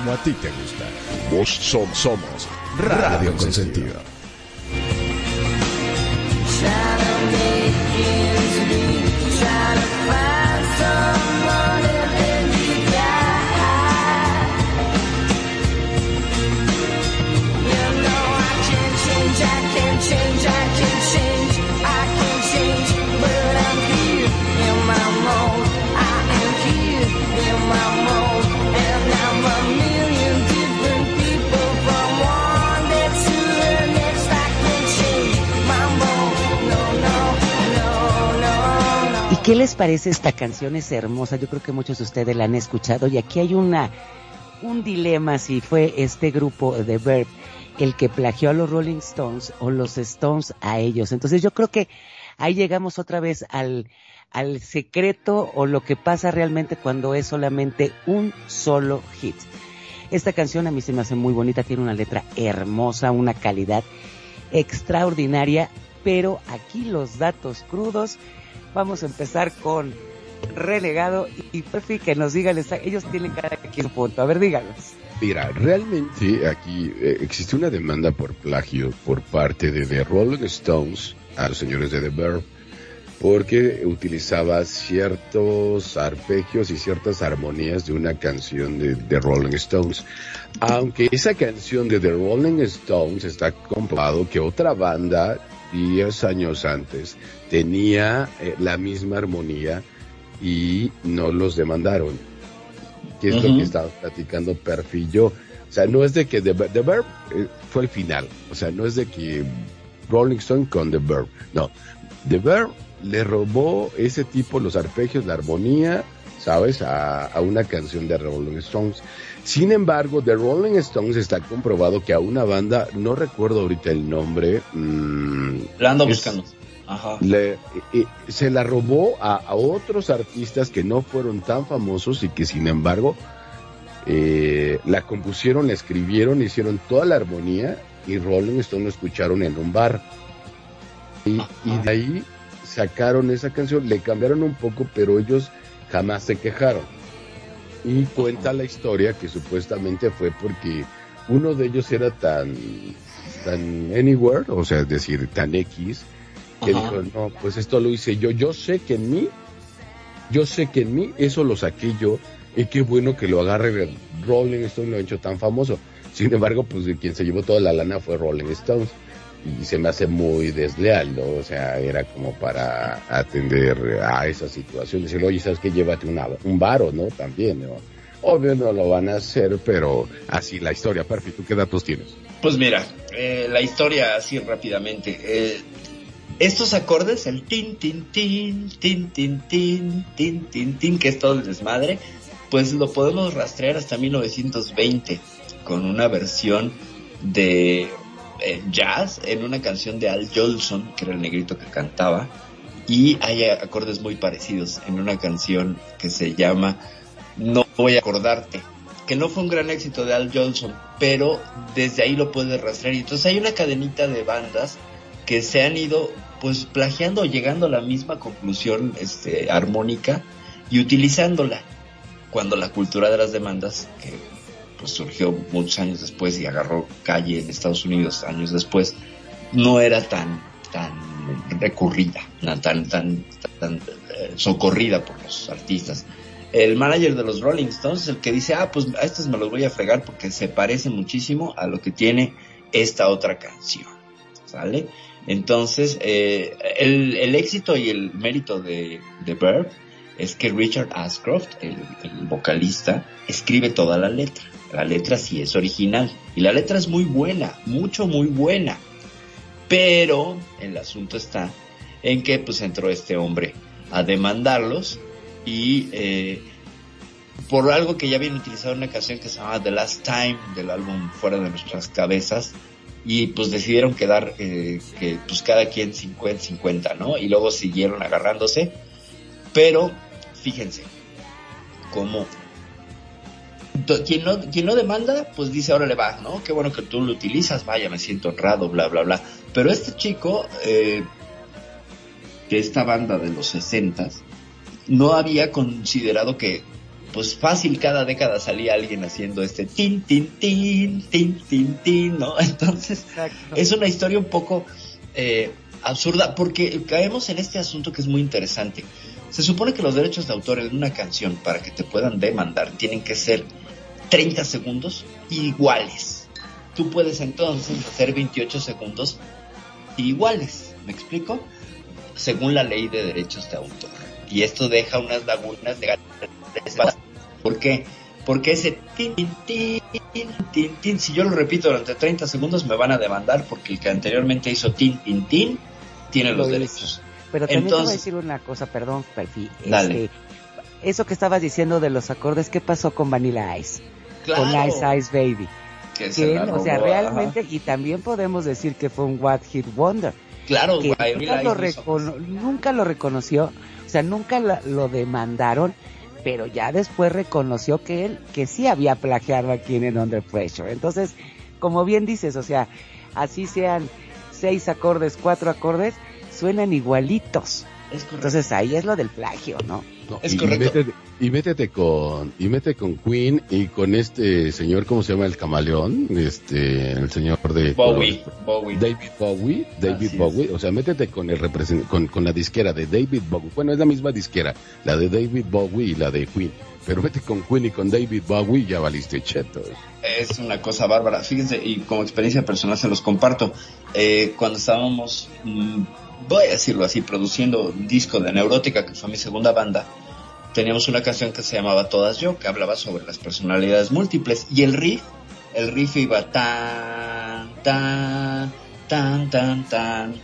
Como a ti te gusta. Vos somos, somos Radio Consentido. ¿Qué les parece esta canción? Es hermosa, yo creo que muchos de ustedes la han escuchado y aquí hay una un dilema si fue este grupo de Verb el que plagió a los Rolling Stones o los Stones a ellos. Entonces yo creo que ahí llegamos otra vez al, al secreto o lo que pasa realmente cuando es solamente un solo hit. Esta canción a mí se me hace muy bonita, tiene una letra hermosa, una calidad extraordinaria, pero aquí los datos crudos Vamos a empezar con Renegado y Perfi que nos digan, ellos tienen cada quien punto. A ver, díganos. Mira, realmente aquí eh, existe una demanda por plagio por parte de The Rolling Stones a los señores de The Verb porque utilizaba ciertos arpegios y ciertas armonías de una canción de The Rolling Stones. Aunque esa canción de The Rolling Stones está comprobado que otra banda 10 años antes tenía eh, la misma armonía y no los demandaron. Que es lo que estaba platicando Perfil yo. O sea, no es de que The, Verb eh, fue el final. O sea, no es de que Rolling Stone con The Verb. No. The Verb le robó ese tipo, los arpegios, la armonía, ¿sabes? A, a una canción de Rolling Stones. Sin embargo, The Rolling Stones está comprobado que a una banda, no recuerdo ahorita el nombre. Mmm, la ando buscando. Ajá. Le, se la robó a, otros artistas que no fueron tan famosos y que sin embargo eh, la compusieron, la escribieron, hicieron toda la armonía y Rolling Stones lo escucharon en un bar. Y, y, de ahí sacaron esa canción, le cambiaron un poco, pero ellos jamás se quejaron. Y cuenta la historia que supuestamente fue porque uno de ellos era tan, tan anywhere, o sea, es decir, tan X, que dijo, no, pues esto lo hice yo, yo sé que en mí, yo sé que en mí eso lo saqué yo, y qué bueno que lo agarre Rolling Stone lo ha hecho tan famoso. Sin embargo, pues quien se llevó toda la lana fue Rolling Stones y se me hace muy desleal, ¿no? O sea, era como para atender a esa situación, decir, oye, ¿sabes qué? Llévate un varo, ¿no? También, ¿no? Obvio no lo van a hacer, pero así la historia. Perfecto, ¿qué datos tienes? Pues mira, eh, la historia así rápidamente. Eh, estos acordes, el tin, tin, tin, tin, tin, tin, tin, tin, tin, que es todo el desmadre, pues lo podemos rastrear hasta 1920 con una versión de eh, jazz en una canción de Al Jolson, que era el negrito que cantaba, y hay acordes muy parecidos en una canción que se llama No voy a acordarte, que no fue un gran éxito de Al Jolson, pero desde ahí lo puedes rastrear. Y entonces hay una cadenita de bandas que se han ido pues plagiando o llegando a la misma conclusión este, armónica y utilizándola cuando la cultura de las demandas, que pues surgió muchos años después y agarró calle en Estados Unidos años después, no era tan, tan recurrida, tan, tan, tan, eh, socorrida por los artistas. El manager de los Rolling Stones es el que dice, ah, pues a estos me los voy a fregar porque se parece muchísimo a lo que tiene esta otra canción. ¿Sale? Entonces, eh, el, éxito y el mérito de, de Verb es que Richard Ashcroft, el, el vocalista, escribe toda la letra. La letra sí es original. Y la letra es muy buena, mucho, muy buena. Pero el asunto está en que pues entró este hombre a demandarlos y eh, por algo que ya habían utilizado en una canción que se llama The Last Time del álbum Fuera de nuestras cabezas y pues decidieron quedar eh, que pues cada quien 50-50, ¿no? Y luego siguieron agarrándose, pero fíjense cómo quien no, quien no demanda, pues dice, ahora le va, ¿no? Qué bueno que tú lo utilizas, vaya, me siento honrado, bla, bla, bla. Pero este chico, eh, que esta banda de los sesentas, no había considerado que pues fácil cada década salía alguien haciendo este tin, tin, tin, tin, tin, tin, ¿no? (laughs) Entonces, es una historia un poco eh, absurda porque caemos en este asunto que es muy interesante. Se supone que los derechos de autor en una canción, para que te puedan demandar, tienen que ser 30 segundos iguales. Tú puedes entonces hacer 28 segundos iguales, ¿me explico? Según la ley de derechos de autor. Y esto deja unas lagunas de ¿Por qué? Porque ese tin, tin, tin, tin, si yo lo repito durante 30 segundos me van a demandar porque el que anteriormente hizo tin, tin, tin, tiene los derechos. Pero también te voy a decir una cosa, perdón, Perfi. Este, eso que estabas diciendo de los acordes, ¿qué pasó con Vanilla Ice? Con Ice Ice Baby. Que, o sea, realmente, y también podemos decir que fue un What Hit Wonder. Claro, que nunca, lo nunca lo reconoció, o sea, nunca lo demandaron pero ya después reconoció que él, que sí había plagiado aquí en Under Pressure. Entonces, como bien dices, o sea, así sean seis acordes, cuatro acordes, suenan igualitos. Entonces ahí es lo del plagio, ¿no? Es correcto. Y métete, con, y mete con Queen y con este señor, ¿cómo se llama? El camaleón, este, el señor de... Bowie. David Bowie, David Bowie, o sea, métete con el con, con la disquera de David Bowie. Bueno, es la misma disquera, la de David Bowie y la de Queen. Pero vete con Queen y con David Bowie ya valiste chetos. Es una cosa bárbara. Fíjense, y como experiencia personal se los comparto. Eh, cuando estábamos... Mm, voy a decirlo así, produciendo un disco de Neurótica, que fue mi segunda banda, teníamos una canción que se llamaba Todas Yo, que hablaba sobre las personalidades múltiples. Y el riff, el riff iba tan, tan, tan, tan, tan.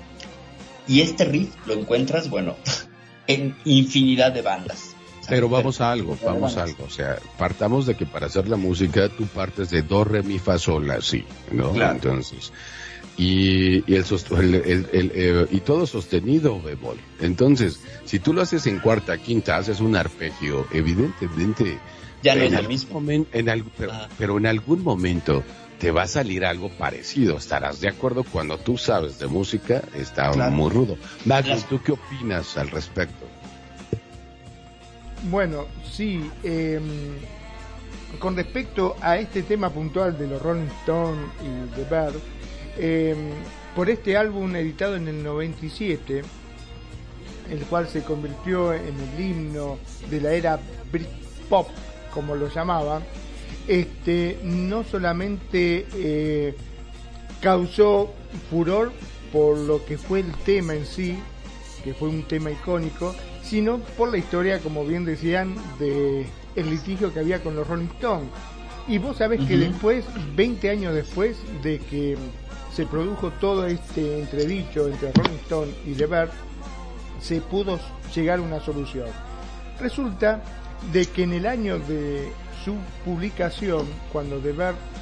Y este riff lo encuentras, bueno, (laughs) en infinidad de bandas. Pero vamos a algo, vamos a algo. O sea, partamos de que para hacer la música tú partes de do, re, mi, fa, sol, así, ¿no? Entonces, y, el, el, el, eh, y todo sostenido bemol. Entonces, si tú lo haces en cuarta, quinta, haces un arpegio, evidentemente. Ya no es el mismo. en ah. pero, en algún momento te va a salir algo parecido. Estarás de acuerdo cuando tú sabes de música, está muy rudo. Magnus, ¿tú qué opinas al respecto? Bueno, sí. Em, con respecto a este tema puntual de los Rolling Stones y The Bird, Em, por este álbum editado en el 97, el cual se convirtió en el himno de la era Britpop, como lo llamaban, este, no solamente eh, causó furor por lo que fue el tema en sí, que fue un tema icónico, sino por la historia, como bien decían, de el litigio que había con los Rolling Stones. Y vos sabés que después, 20 años después de que se produjo todo este entredicho entre Rolling Stone y The se pudo llegar a una solución. Resulta de que en el año de su publicación, cuando The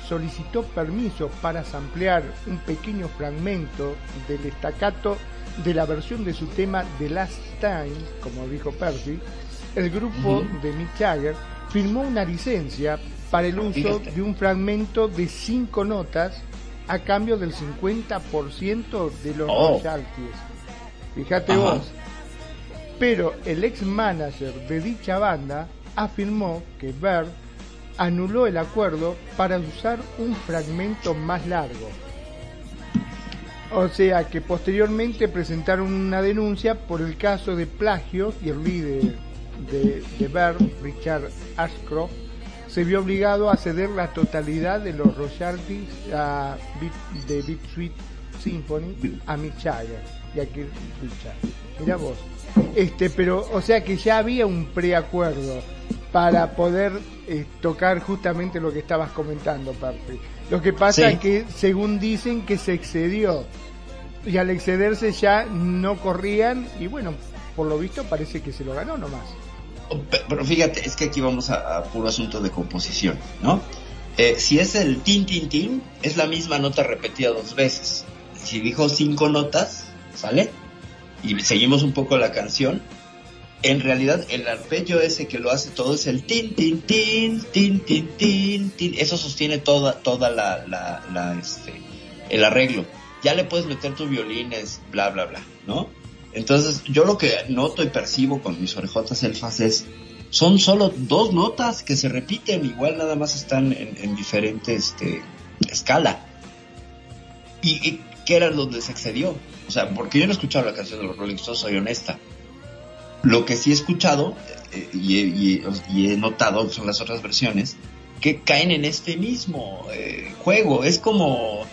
solicitó permiso para samplear un pequeño fragmento del estacato de la versión de su tema The Last Time, como dijo Percy, el grupo de Mick Jagger firmó una licencia para el uso de un fragmento de cinco notas a cambio del 50% de los oh. royalties. Fíjate vos. Pero el ex manager de dicha banda afirmó que Bird anuló el acuerdo para usar un fragmento más largo. O sea que posteriormente presentaron una denuncia por el caso de plagio y el líder de, de Bird, Richard Ashcroft, se vio obligado a ceder la totalidad de los royalties a de Big Sweet Symphony a Mick Jagger y a Kirk Richard. Mira vos. Este, pero, o sea que ya había un preacuerdo para poder eh, tocar justamente lo que estabas comentando, Percy. Lo que pasa es que, según dicen, que se excedió. Y al excederse ya no corrían, y bueno, por lo visto parece que se lo ganó nomás. Pero fíjate, es que aquí vamos a, puro asunto de composición, ¿no? Eh, si es el tin, tin, tin, es la misma nota repetida dos veces. Si dijo cinco notas, ¿sale? Y seguimos un poco la canción. En realidad, el arpegio ese que lo hace todo es el tin, tin, tin, tin, tin, tin, tin. Eso sostiene toda, toda la, la, la, este, el arreglo. Ya le puedes meter tus violines, bla, bla, bla, ¿no? Entonces, yo lo que noto y percibo con mis orejotas elfas es, son solo dos notas que se repiten, igual nada más están en, en diferente este, escala. ¿Y, qué era donde se excedió? O sea, porque yo no he escuchado la canción de los Rolling Stones, soy honesta. Lo que sí he escuchado eh, y, he notado son las otras versiones que caen en este mismo eh, juego. Es como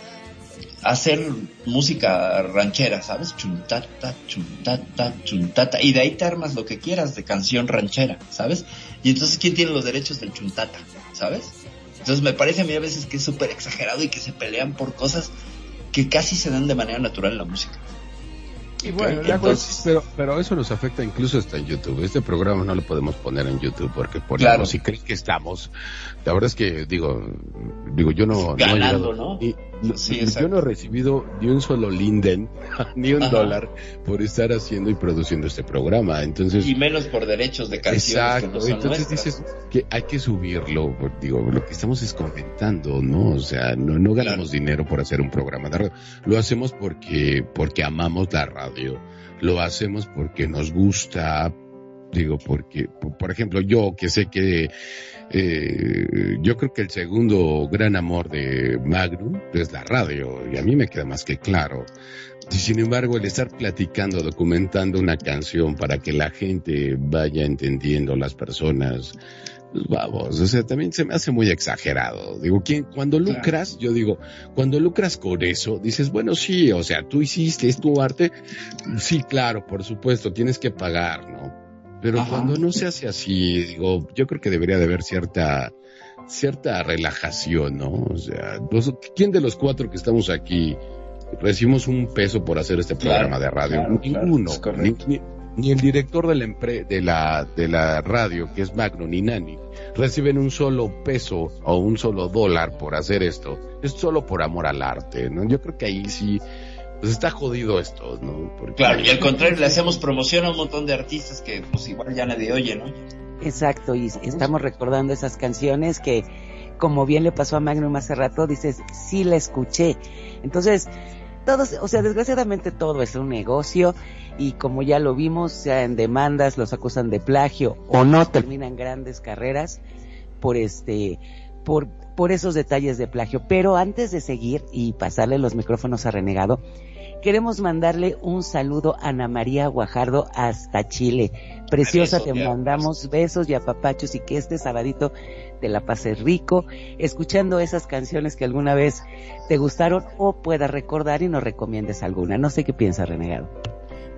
hacer música ranchera, ¿sabes? Chuntata, chuntata, chuntata. Y de ahí te armas lo que quieras de canción ranchera, ¿sabes? Y entonces, ¿quién tiene los derechos del chuntata? ¿Sabes? Entonces me parece a mí a veces que es súper exagerado y que se pelean por cosas que casi se dan de manera natural en la música. Y bueno, pero, pero eso nos afecta incluso hasta en YouTube. Este programa no lo podemos poner en YouTube porque por claro. si creen que estamos, la verdad es que digo, digo yo no, Ganando, ¿no? Yo no he recibido ni un solo linden, (laughs) ni un dólar por estar haciendo y produciendo este programa. Entonces y menos por derechos de canciones. Exacto. entonces dices que hay que subirlo. Digo, lo que estamos es comentando, ¿no? O sea, no, no ganamos dinero por hacer un programa de radio. Lo hacemos porque porque amamos la radio. Lo hacemos porque nos gusta. Digo, porque, por ejemplo, yo que sé que eh, yo creo que el segundo gran amor de Magnum es la radio, y a mí me queda más que claro. Sin embargo, el estar platicando, documentando una canción para que la gente vaya entendiendo las personas, pues vamos, o sea, también se me hace muy exagerado. Digo, ¿quién, cuando lucras, yo digo, cuando lucras con eso, dices, bueno, sí, o sea, tú hiciste, es tu arte, sí, claro, por supuesto, tienes que pagar, ¿no? Pero cuando no se hace así, digo, yo creo que debería de haber cierta, cierta relajación, ¿no? O sea, ¿quién de los cuatro que estamos aquí recibimos un peso por hacer este programa de radio? Ninguno. ni, el director de la, de, la, de la radio, que es Magno, ni Nani, reciben un solo peso o un solo dólar por hacer esto. Es solo por amor al arte, ¿no? Yo creo que ahí sí pues está jodido esto, ¿no? Claro, y al contrario, le hacemos promoción a un montón de artistas que pues igual ya nadie oye, ¿no? Exacto, y estamos recordando esas canciones que, como bien le pasó a Magnum hace rato, dices, sí la escuché. Entonces, todos, o sea, desgraciadamente todo es un negocio y como ya lo vimos, sea en demandas, los acusan de plagio o no, terminan grandes carreras por este, por, por esos detalles de plagio. Pero antes de seguir y pasarle los micrófonos a Renegado, queremos mandarle un saludo a Ana María Guajardo hasta Chile. Preciosa, te mandamos besos y apapachos y que este sabadito te la pases rico, escuchando esas canciones que alguna vez te gustaron o puedas recordar y nos recomiendes alguna. No sé qué piensa Renegado.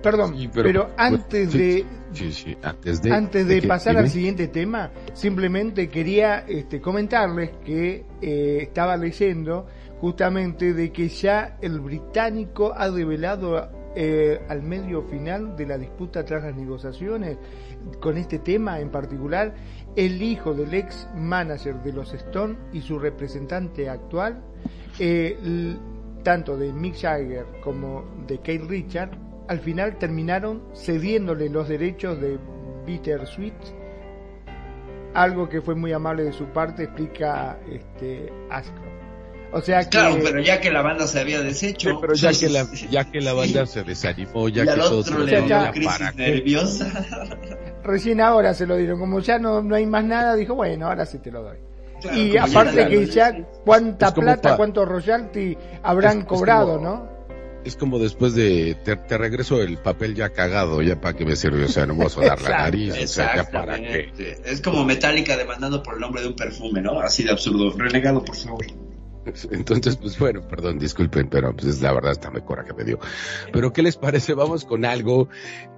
Perdón, pero, antes, de, antes de pasar al siguiente tema, simplemente quería este, comentarles que eh, estaba leyendo justamente de que ya el británico ha revelado eh, al medio final de la disputa tras las negociaciones con este tema en particular, el hijo del ex manager de los Stones y su representante actual, eh, tanto de Mick Jagger como de Kate Richard, al final terminaron cediéndole los derechos de Bitter Sweet, algo que fue muy amable de su parte, explica este O sea que... Claro, pero ya que la banda se había deshecho. pero ya que la, (laughs) ya que la banda se desanimó, ya que todo otro le dio crisis nerviosa. Recién ahora se lo dieron, como ya no, no hay más nada, dijo, bueno, ahora sí te lo doy. y aparte que ya cuánta plata, cuánto royalty habrán cobrado, ¿no? Es como después de te, regreso el papel ya cagado, ya para que me sirve, o sea, no vamos a dar la nariz, o sea, ya para qué. Es como Metallica demandando por el nombre de un perfume, ¿no? Así de absurdo. Renegado, por favor. (laughs) Entonces, pues bueno, perdón, disculpen, pero pues la verdad está me coraje me dio. Pero ¿qué les parece? Vamos con algo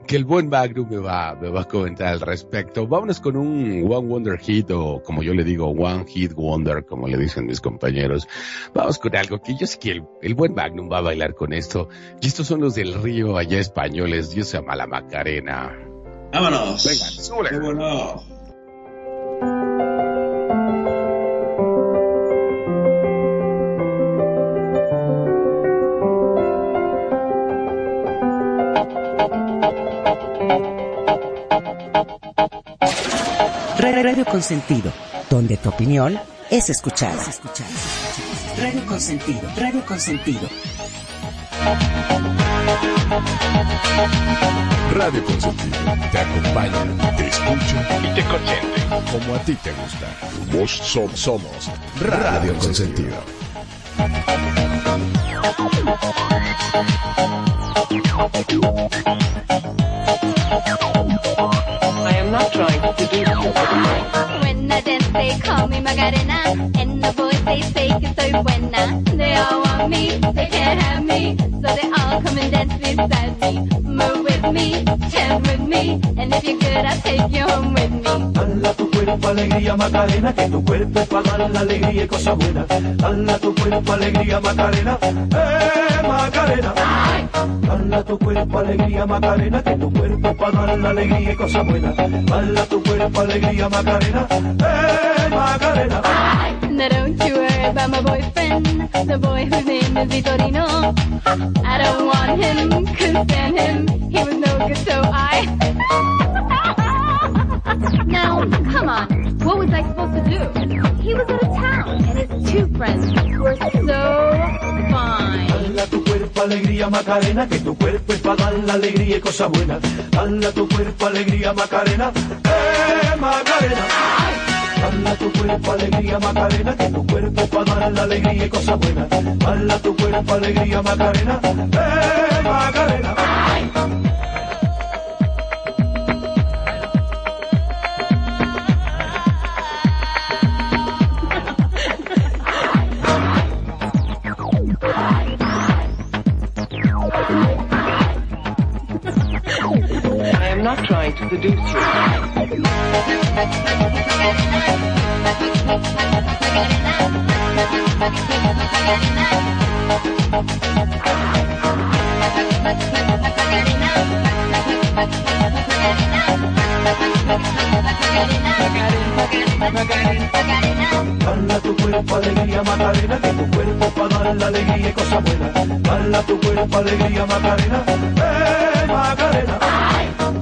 que el buen Magnum me va, me va a comentar al respecto. Vámonos con un One Wonder Hit o como yo le digo, One Hit Wonder, como le dicen mis compañeros. Vamos con algo que yo sé que el, buen Magnum va a bailar con esto. Y estos son los del río allá españoles, Dios se llama la Macarena. Vámonos. Venga, súbele. Radio Consentido, donde tu opinión es escuchada. Radio Consentido, Radio Consentido. Radio Consentido. Te acompaña, te escucha y te consiente. Como a ti te gusta. Vos somos, somos Radio Consentido. Macarena. And the boys, they say soy buena. They all want me, they can't have me. So they all come and dance beside me. Move with me, chant with me. And if you're good, I'll take you home with me. Cuerpo alegría Macarena, que tu cuerpo para dar la alegría y cosas buenas. Dala tu cuerpo alegría Macarena, eh Macarena. Dala tu cuerpo alegría Macarena, que tu cuerpo para dar la alegría y cosas buenas. Dala tu cuerpo alegría Macarena, eh Macarena. Now don't you worry about my boyfriend, the boy whose name is Vitorino. I don't want him, couldn't stand him, he was no good, so I. now, come on, what was I supposed to do? He was out of town, and his two friends were so fine. Dala tu cuerpo alegría Macarena, que tu cuerpo es para dar la alegría y cosas buenas. Dala tu cuerpo alegría Macarena, eh Macarena. Dala tu cuerpo alegría Macarena, que tu cuerpo para dar la alegría y cosas buenas. Dala tu cuerpo alegría Macarena, eh Macarena. I am not trying to seduce you. Dala tu cuerpo alegría Macarena, que tu cuerpo para dar la alegría y cosas buenas. Dala tu cuerpo alegría Macarena, eh Macarena.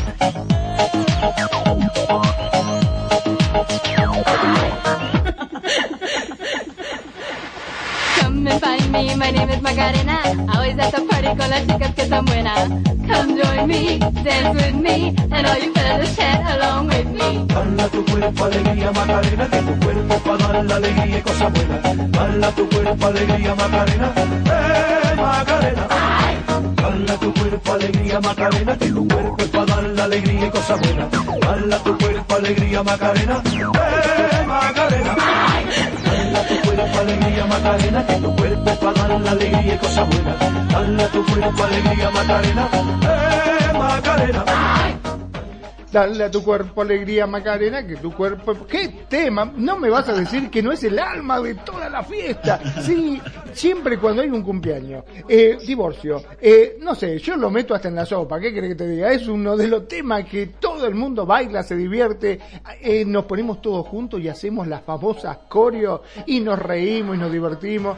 Me, my name is Macarena. Always at the party con las chicas que son buenas. Come join me, dance with me, and all you fellas chat along with me. Dala tu cuerpo alegría Macarena, que tu cuerpo para dar la alegría y cosas buenas. Dala tu cuerpo alegría Macarena, eh Macarena. Dala tu cuerpo alegría Macarena, que tu cuerpo es dar la alegría y cosas buenas. Dala tu cuerpo alegría Macarena, eh Macarena. Tu cuerpo alegría Macarena, que tu cuerpo para dar la alegría y cosas buenas. Dala tu cuerpo alegría Macarena, eh Macarena. Dale a tu cuerpo alegría, Macarena, que tu cuerpo... ¿Qué tema? No me vas a decir que no es el alma de toda la fiesta. Sí, siempre cuando hay un cumpleaños, eh, divorcio, eh, no sé, yo lo meto hasta en la sopa, ¿qué crees que te diga? Es uno de los temas que todo el mundo baila, se divierte, eh, nos ponemos todos juntos y hacemos las famosas coreo y nos reímos y nos divertimos.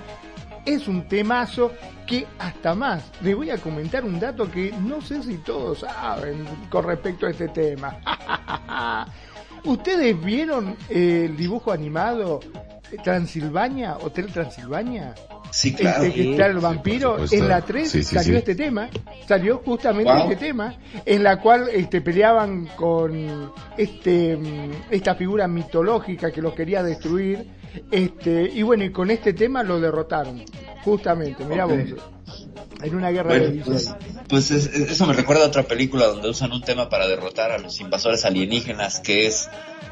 Es un temazo que hasta más. Les voy a comentar un dato que no sé si todos saben con respecto a este tema. (laughs) ¿Ustedes vieron el dibujo animado Transilvania, Hotel Transilvania? Sí, claro. Este Sí, vampiro, en la 3 Sí, sí, salió este tema, salió justamente Wow. este tema, en la cual este, peleaban con este esta figura mitológica que los quería destruir, este, y bueno, y con este tema lo derrotaron, justamente, mirá vos, en una guerra de Bueno, divisas. pues, pues es- es- eso me recuerda a otra película donde usan un tema para derrotar a los invasores alienígenas, que es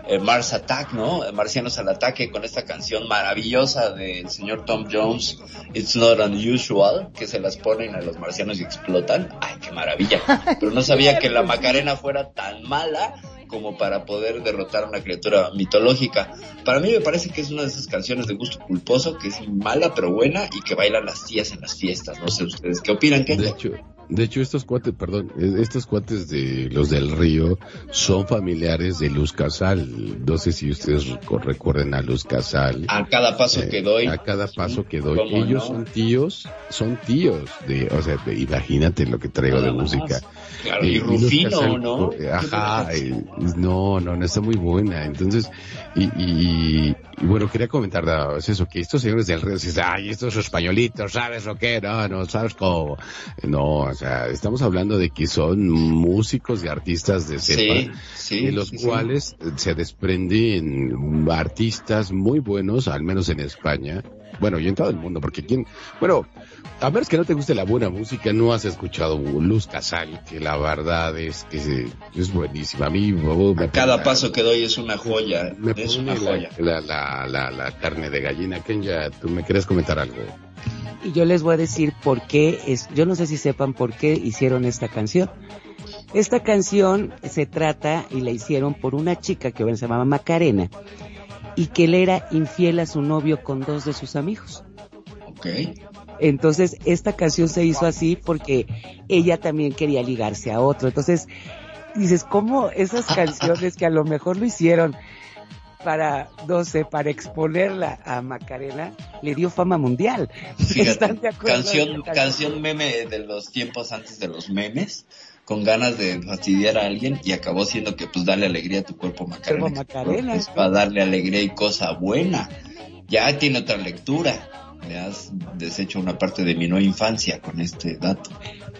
eh, Mars Attack, ¿no? Marcianos al ataque, con esta canción maravillosa del señor Tom Jones, It's Not Unusual, que se las ponen a los marcianos y explotan. ¡Ay, qué maravilla! Pero no sabía que la Macarena fuera tan mala como para poder derrotar a una criatura mitológica. Para mí me parece que es una de esas canciones de gusto culposo, que es mala pero buena y que bailan las tías en las fiestas. No sé ustedes qué opinan, ¿qué? De hecho estos cuates, perdón, estos cuates de los del río son familiares de Luz Casal. No sé si ustedes recu- recuerden a Luz Casal. A cada paso Eh, que doy. A cada paso que doy. ¿Cómo Ellos no? son tíos, son tíos de, o sea, de- imagínate lo que traigo de más. Claro, y Rufino, Casal- ¿no? Ajá, y- no, no, no está muy buena. Entonces, y, y, y bueno, quería comentar nada más eso, que estos señores del red dicen, ay, estos españolitos, ¿sabes o qué? No, no, ¿sabes cómo? No, o sea, estamos hablando de que son músicos y artistas de cepa. Sí, sí. de los sí, cuales se desprenden artistas muy buenos, al menos en España, bueno, y en todo el mundo, porque quien, bueno, a menos que no te guste la buena música, no has escuchado Luz Casal, que la verdad es que es buenísima. A mí, oh, me Cada paso que doy es una joya. me es una joya. la, la, la, la, la carne de gallina. Kenya, tú me quieres comentar algo. Y yo les voy a decir por qué, es, yo no sé si sepan por qué hicieron esta canción. Esta canción se trata y la hicieron por una chica que se llamaba Macarena y que le era infiel a su novio con dos de sus amigos. Ok. Entonces, esta canción se hizo así porque ella también quería ligarse a otro. Entonces, dices, ¿cómo esas canciones que a lo mejor lo hicieron para, no sé, para exponerla a Macarena, le dio fama mundial? Fíjate, ¿Están de acuerdo? canción, canción meme de los tiempos antes de los memes, con ganas de fastidiar a alguien y acabó siendo que pues darle alegría a tu cuerpo Macarena. Macarena, Es para darle alegría y cosa buena. Ya tiene otra lectura. Me has deshecho una parte de mi nueva infancia con este dato.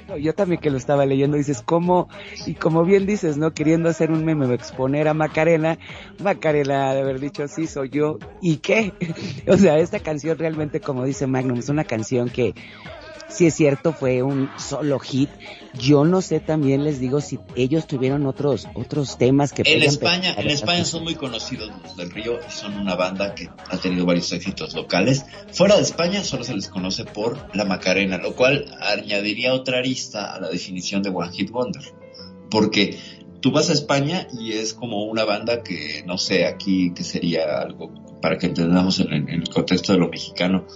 No, Yo también que lo estaba leyendo, dices, ¿cómo? Y como bien dices, ¿no? Queriendo hacer un meme exponer a Macarena, Macarena de haber dicho, sí, soy yo. ¿Y qué? (laughs) o sea, esta canción realmente, como dice Magnum, es una canción que, si es cierto, fue un solo hit. Yo no sé también, les digo, si ellos tuvieron otros, otros temas que En España, en España son muy conocidos los del Río y son una banda que ha tenido varios éxitos locales. Fuera de España solo se les conoce por la Macarena, lo cual añadiría otra arista a la definición de One Hit Wonder. Porque tú vas a España y es como una banda que, no sé, aquí que sería algo para que entendamos en, en el contexto de lo mexicano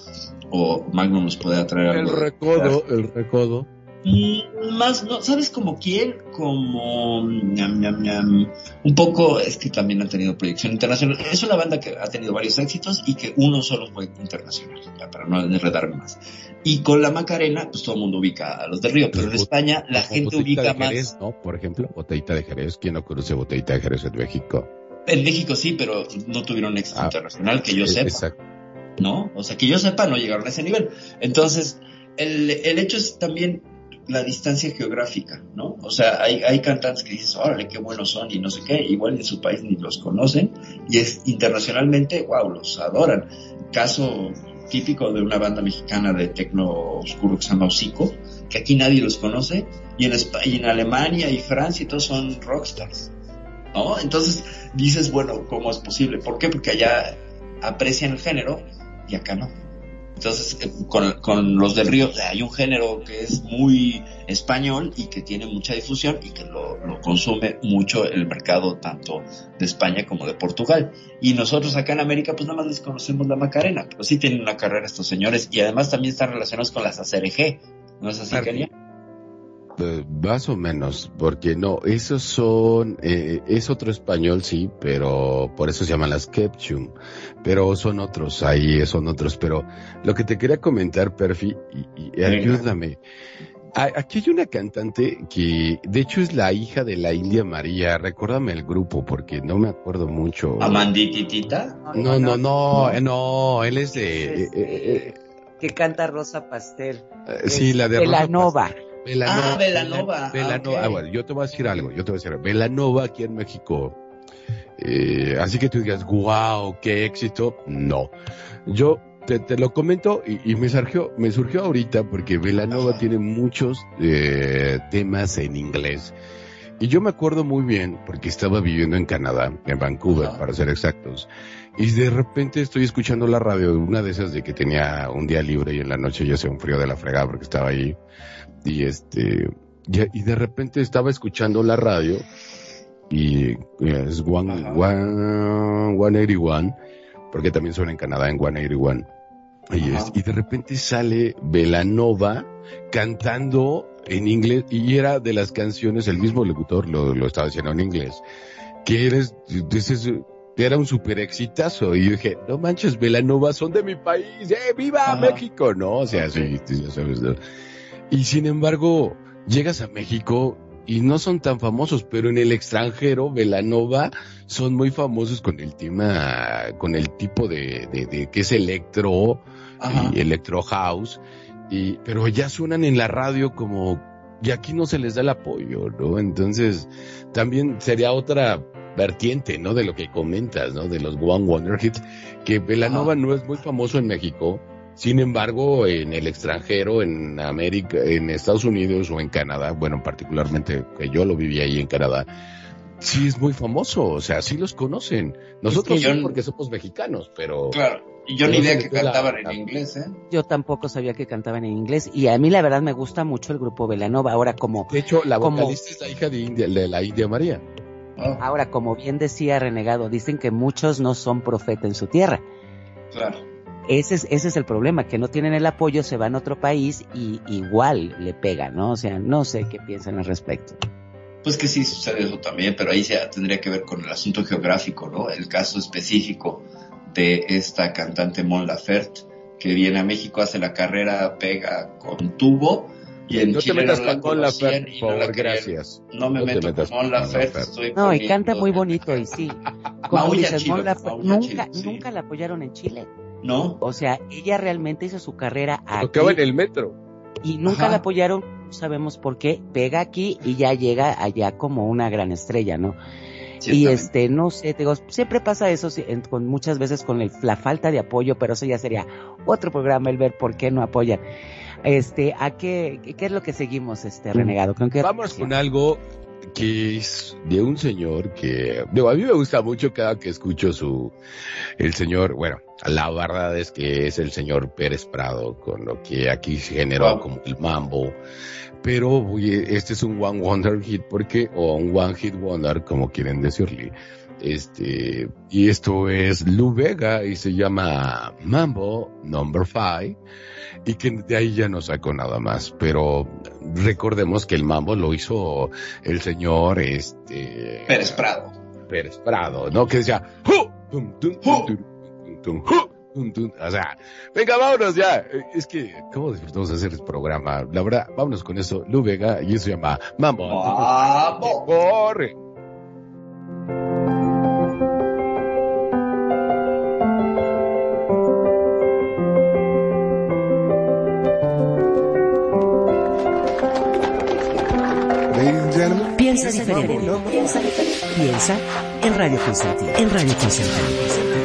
o Magnum nos puede traer El algo. de- recodo, el recodo. Mm, Más, no, ¿sabes como quién? Como ñam, ñam, ñam. un poco, es que también han tenido proyección internacional. Es una banda que ha tenido varios éxitos y que uno solo fue internacional, ya, para no enredarme más. Y con la Macarena, pues todo el mundo ubica a los de Río, pero en Bot- España la Como gente Botellita ubica de más. Jerez, ¿no? Por ejemplo, botellita de Jerez. ¿Quién no conoce botellita de Jerez en México? En México sí, pero no tuvieron éxito Ah, internacional que yo Eh, sepa. Exacto. ¿No? O sea, que yo sepa, no llegaron a ese nivel. Entonces, el, el hecho es también la distancia geográfica, ¿no? O sea, hay, hay cantantes que dices, órale, qué buenos son y no sé qué, igual en su país ni los conocen, y es internacionalmente, wow, los adoran. Caso típico de una banda mexicana de tecno oscuro que se llama Hocico, que aquí nadie los conoce, y en, Espa- y en Alemania y Francia y todos son rockstars, ¿no? Entonces dices, bueno, ¿cómo es posible? ¿Por qué? Porque allá aprecian el género y acá no. Entonces, con, con los del río hay un género que es muy español y que tiene mucha difusión y que lo, lo consume mucho el mercado tanto de España como de Portugal. Y nosotros acá en América pues nada más les conocemos la Macarena, pero sí tienen una carrera estos señores y además también están relacionados con las ACRG. ¿No es así. Kenia? Eh, más o menos, porque no, esos son, eh, es otro español, sí, pero por eso se llaman las Kepchum, pero son otros, ahí son otros, pero lo que te quería comentar, Perfi, y, y ayúdame. A- Aquí hay una cantante que, de hecho, es la hija de la India María. Recuérdame el grupo, porque no me acuerdo mucho. Amandititita. No, no, no, eh, no, él es de, eh, eh, que canta Rosa Pastel. eh, sí, la de Rosa Velanova. Velanova. Ah, Velanova. Velanova. Ah, Ah, ok. bueno, yo te voy a decir algo, yo te voy a decir algo. Velanova aquí en México. Eh, así que tú digas, wow, qué éxito. No. Yo te, te lo comento y, y me surgió, me surgió ahorita porque Velanova Ajá. tiene muchos eh, temas en inglés. Y yo me acuerdo muy bien porque estaba viviendo en Canadá, en Vancouver, Ajá. para ser exactos. Y de repente estoy escuchando la radio, una de esas de que tenía un día libre y en la noche ya hacía un frío de la fregada porque estaba ahí. Y este, y de repente estaba escuchando la radio y es one, one, 181, porque también suena en Canadá en 181. Y, es- y de repente sale Velanova cantando en inglés y era de las canciones, el mismo locutor lo, lo estaba diciendo en inglés, que eres, dices, era un super exitazo y yo dije, no manches, Velanova son de mi país, ¡eh, viva Ajá. México! No, o sea, sí, tú ya sabes, ¿no? Y sin embargo, llegas a México y no son tan famosos, pero en el extranjero, Velanova, son muy famosos con el tema, con el tipo de, de, de que es electro Ajá. y electro house, y, pero ya suenan en la radio como, y aquí no se les da el apoyo, ¿no? Entonces, también sería otra vertiente, ¿no? De lo que comentas, ¿no? De los One Wonder Hits, que Velanova Ajá. no es muy famoso en México, sin embargo, en el extranjero, en América, en Estados Unidos o en Canadá, bueno, particularmente que yo lo viví ahí en Canadá, sí es muy famoso, o sea, sí los conocen. Nosotros yo- sí porque somos mexicanos, pero Claro. Y yo ni No idea que cantaban la- en inglés, ¿eh? Yo tampoco sabía que cantaban en inglés y a mí la verdad me gusta mucho el grupo Velanova. Ahora como de hecho la Como- vocalista es la hija de, India, de la India María. Oh, ahora como bien decía Renegado, dicen que muchos no son profeta en su tierra. claro. Ese es, ese es el problema, que no tienen el apoyo, se van a otro país y igual le pegan, ¿no? O sea, no sé qué piensan al respecto. Pues que sí sucede eso también, pero ahí se tendría que ver con el asunto geográfico, ¿no? El caso específico de esta cantante Mon Laferte, que viene a México, hace la carrera, pega con tubo, y en No te Chile metas no la con Laferte, por no la gracias. No me No te meto metas con Mon con Laferte, estoy No, y canta muy bonito y sí. (laughs) Como dices, Mon Laferte nunca, sí. nunca la apoyaron en Chile. ¿No? O sea, ella realmente hizo su carrera aquí Tocaba en el metro. y nunca Ajá. la apoyaron, no sabemos por qué, pega aquí y ya llega allá como una gran estrella, ¿no? Y este, no sé, te digo, siempre pasa eso sí, en- con muchas veces con el- la falta de apoyo, pero eso ya sería otro programa el ver por qué no apoyan. Este, ¿a qué, qué- qué es lo que seguimos, este, renegado? Creo que Vamos con algo que es de un señor que, digo, a mí me gusta mucho cada que escucho su, el señor, bueno, la verdad es que es el señor Pérez Prado, con lo que aquí se generó como el mambo, pero oye, este es un One Wonder Hit, porque, o un One Hit Wonder, como quieren decirle. Este, y esto es Lu Vega y se llama Mambo Number Five y que de ahí ya no sacó nada más, pero recordemos que el mambo lo hizo el señor este Pérez Prado. Pérez Prado, ¿no? Que decía o sea, venga, vámonos ya. Es que, ¿cómo disfrutamos hacer este programa? La verdad, vámonos con eso. Lu Vega, y eso se llama Mambo. ¡Mambo! ¡Corre! Piensa diferente. Piensa, piensa en Radio Consentido. En Radio Consentido.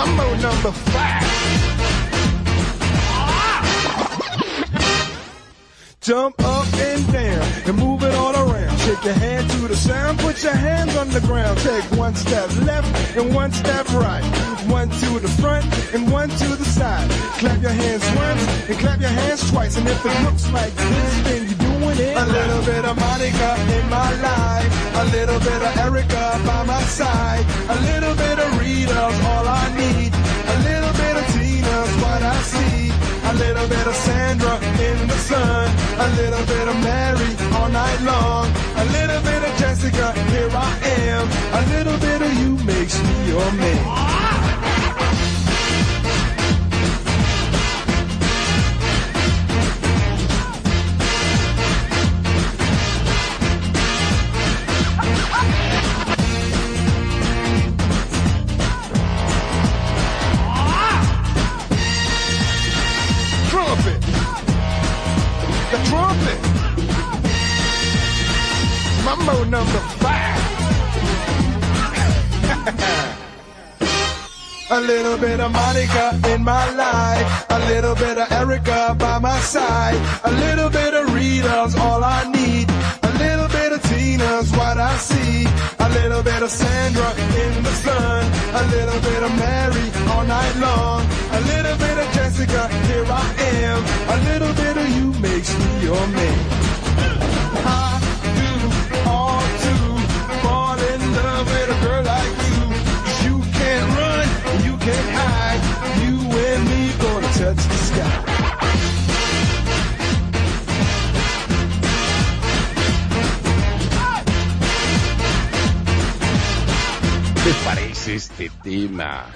Mambo number five. Jump up and down and move it all around. Shake your hand to the sound, put your hands on the ground. Take one step left and one step right. One to the front and one to the side. Clap your hands once and clap your hands twice. And if it looks like this, then you're doing it. A little bit of Monica in my life. A little bit of Erica by my side. A little bit of Rita's all I need. A little bit of Tina's what I see. A little bit of Sandra in the sun. A little bit of Mary all night long. A little bit of Jessica, here I am. A little bit of you here I am. A little bit of you makes me your man. You. can't run, you can't hide. You and me gonna touch the sky. ¿Qué te parece este tema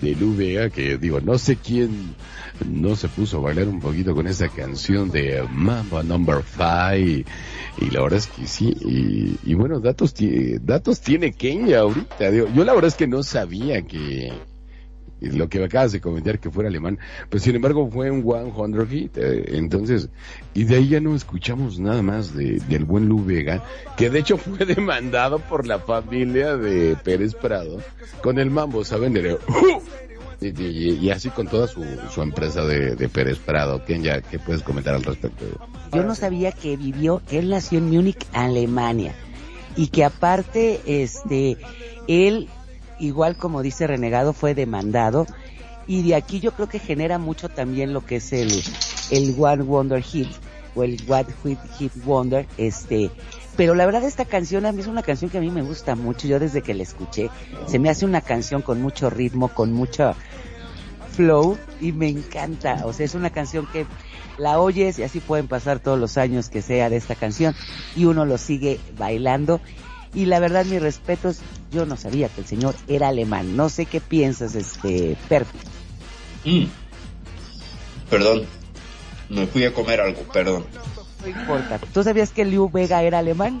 de Lu Vega? Que digo, no sé quién no se puso a bailar un poquito con esa canción de Mambo Number Five. Y la verdad es que sí. Y, y bueno, datos, datos tiene Kenya ahorita. Digo, yo la verdad es que no sabía que lo que acabas de comentar que fuera alemán. Pero sin embargo fue un 100 hit. eh, entonces, y de ahí ya no escuchamos nada más de, del buen Lu Vega, que de hecho (laughs) fue demandado por la familia de Pérez Prado con el mambo, ¿saben? De- y, y- y así con toda su, su empresa de, de Pérez Prado. Kenya, ¿qué puedes comentar al respecto? Yo no sabía que vivió, que él nació en Múnich, Alemania. Y que aparte, este, él, igual como dice Renegado, fue demandado. Y de aquí yo creo que genera mucho también lo que es el, el One Wonder Hit, o el What Hit, Hit Wonder, este, pero la verdad esta canción a mí es una canción que a mí me gusta mucho, yo desde que la escuché, se me hace una canción con mucho ritmo, con mucha flow y me encanta, o sea, es una canción que la oyes y así pueden pasar todos los años que sea de esta canción y uno lo sigue bailando y la verdad mis respetos, yo no sabía que el señor era alemán, no sé qué piensas este Perfi. Mm. Perdón, me fui a comer algo, perdón. No importa. ¿Tú sabías que Liu Vega era alemán?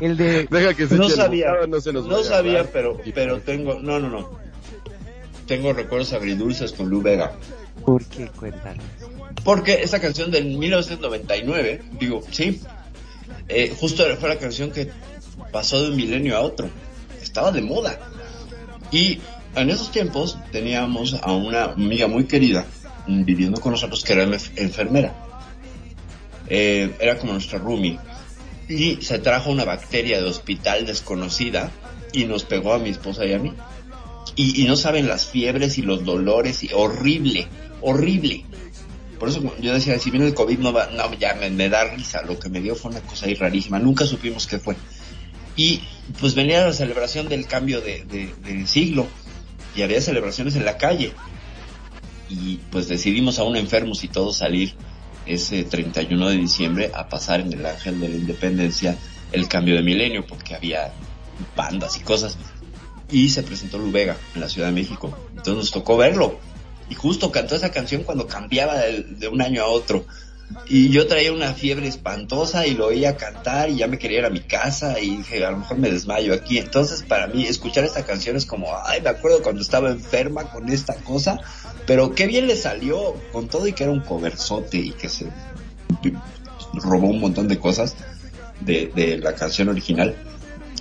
El de Deja que se No el sabía, no se nos no sabía, pero, pero tengo, no, no, no. Tengo recuerdos agridulces con Lu Vega. ¿Por qué? Cuéntanos. Porque esa canción del 1999, digo, sí, eh, justo fue la canción que pasó de un milenio a otro. Estaba de moda. Y en esos tiempos teníamos a una amiga muy querida mm, viviendo con nosotros que era enf- enfermera. Eh, era como nuestra roomie. Y se trajo una bacteria de hospital desconocida y nos pegó a mi esposa y a mí. Y, no saben las fiebres y los dolores y horrible, horrible. Por eso yo decía, si viene el COVID no va, no, ya me, da risa, lo que me dio fue una cosa ahí rarísima, nunca supimos qué fue. Y pues venía la celebración del cambio de, de- de siglo y había celebraciones en la calle. Y pues decidimos aún enfermos y todos salir ese 31 de diciembre a pasar en el Ángel de la Independencia el cambio de milenio porque había bandas y cosas. Y se presentó Lu Vega en la Ciudad de México. Entonces nos tocó verlo. Y justo cantó esa canción cuando cambiaba de, de un año a otro. Y yo traía una fiebre espantosa y lo oía cantar y ya me quería ir a mi casa y dije, a lo mejor me desmayo aquí. Entonces para mí escuchar esta canción es como, ay, me acuerdo cuando estaba enferma con esta cosa, pero qué bien le salió con todo y que era un coverzote y que se robó un montón de cosas de, de la canción original.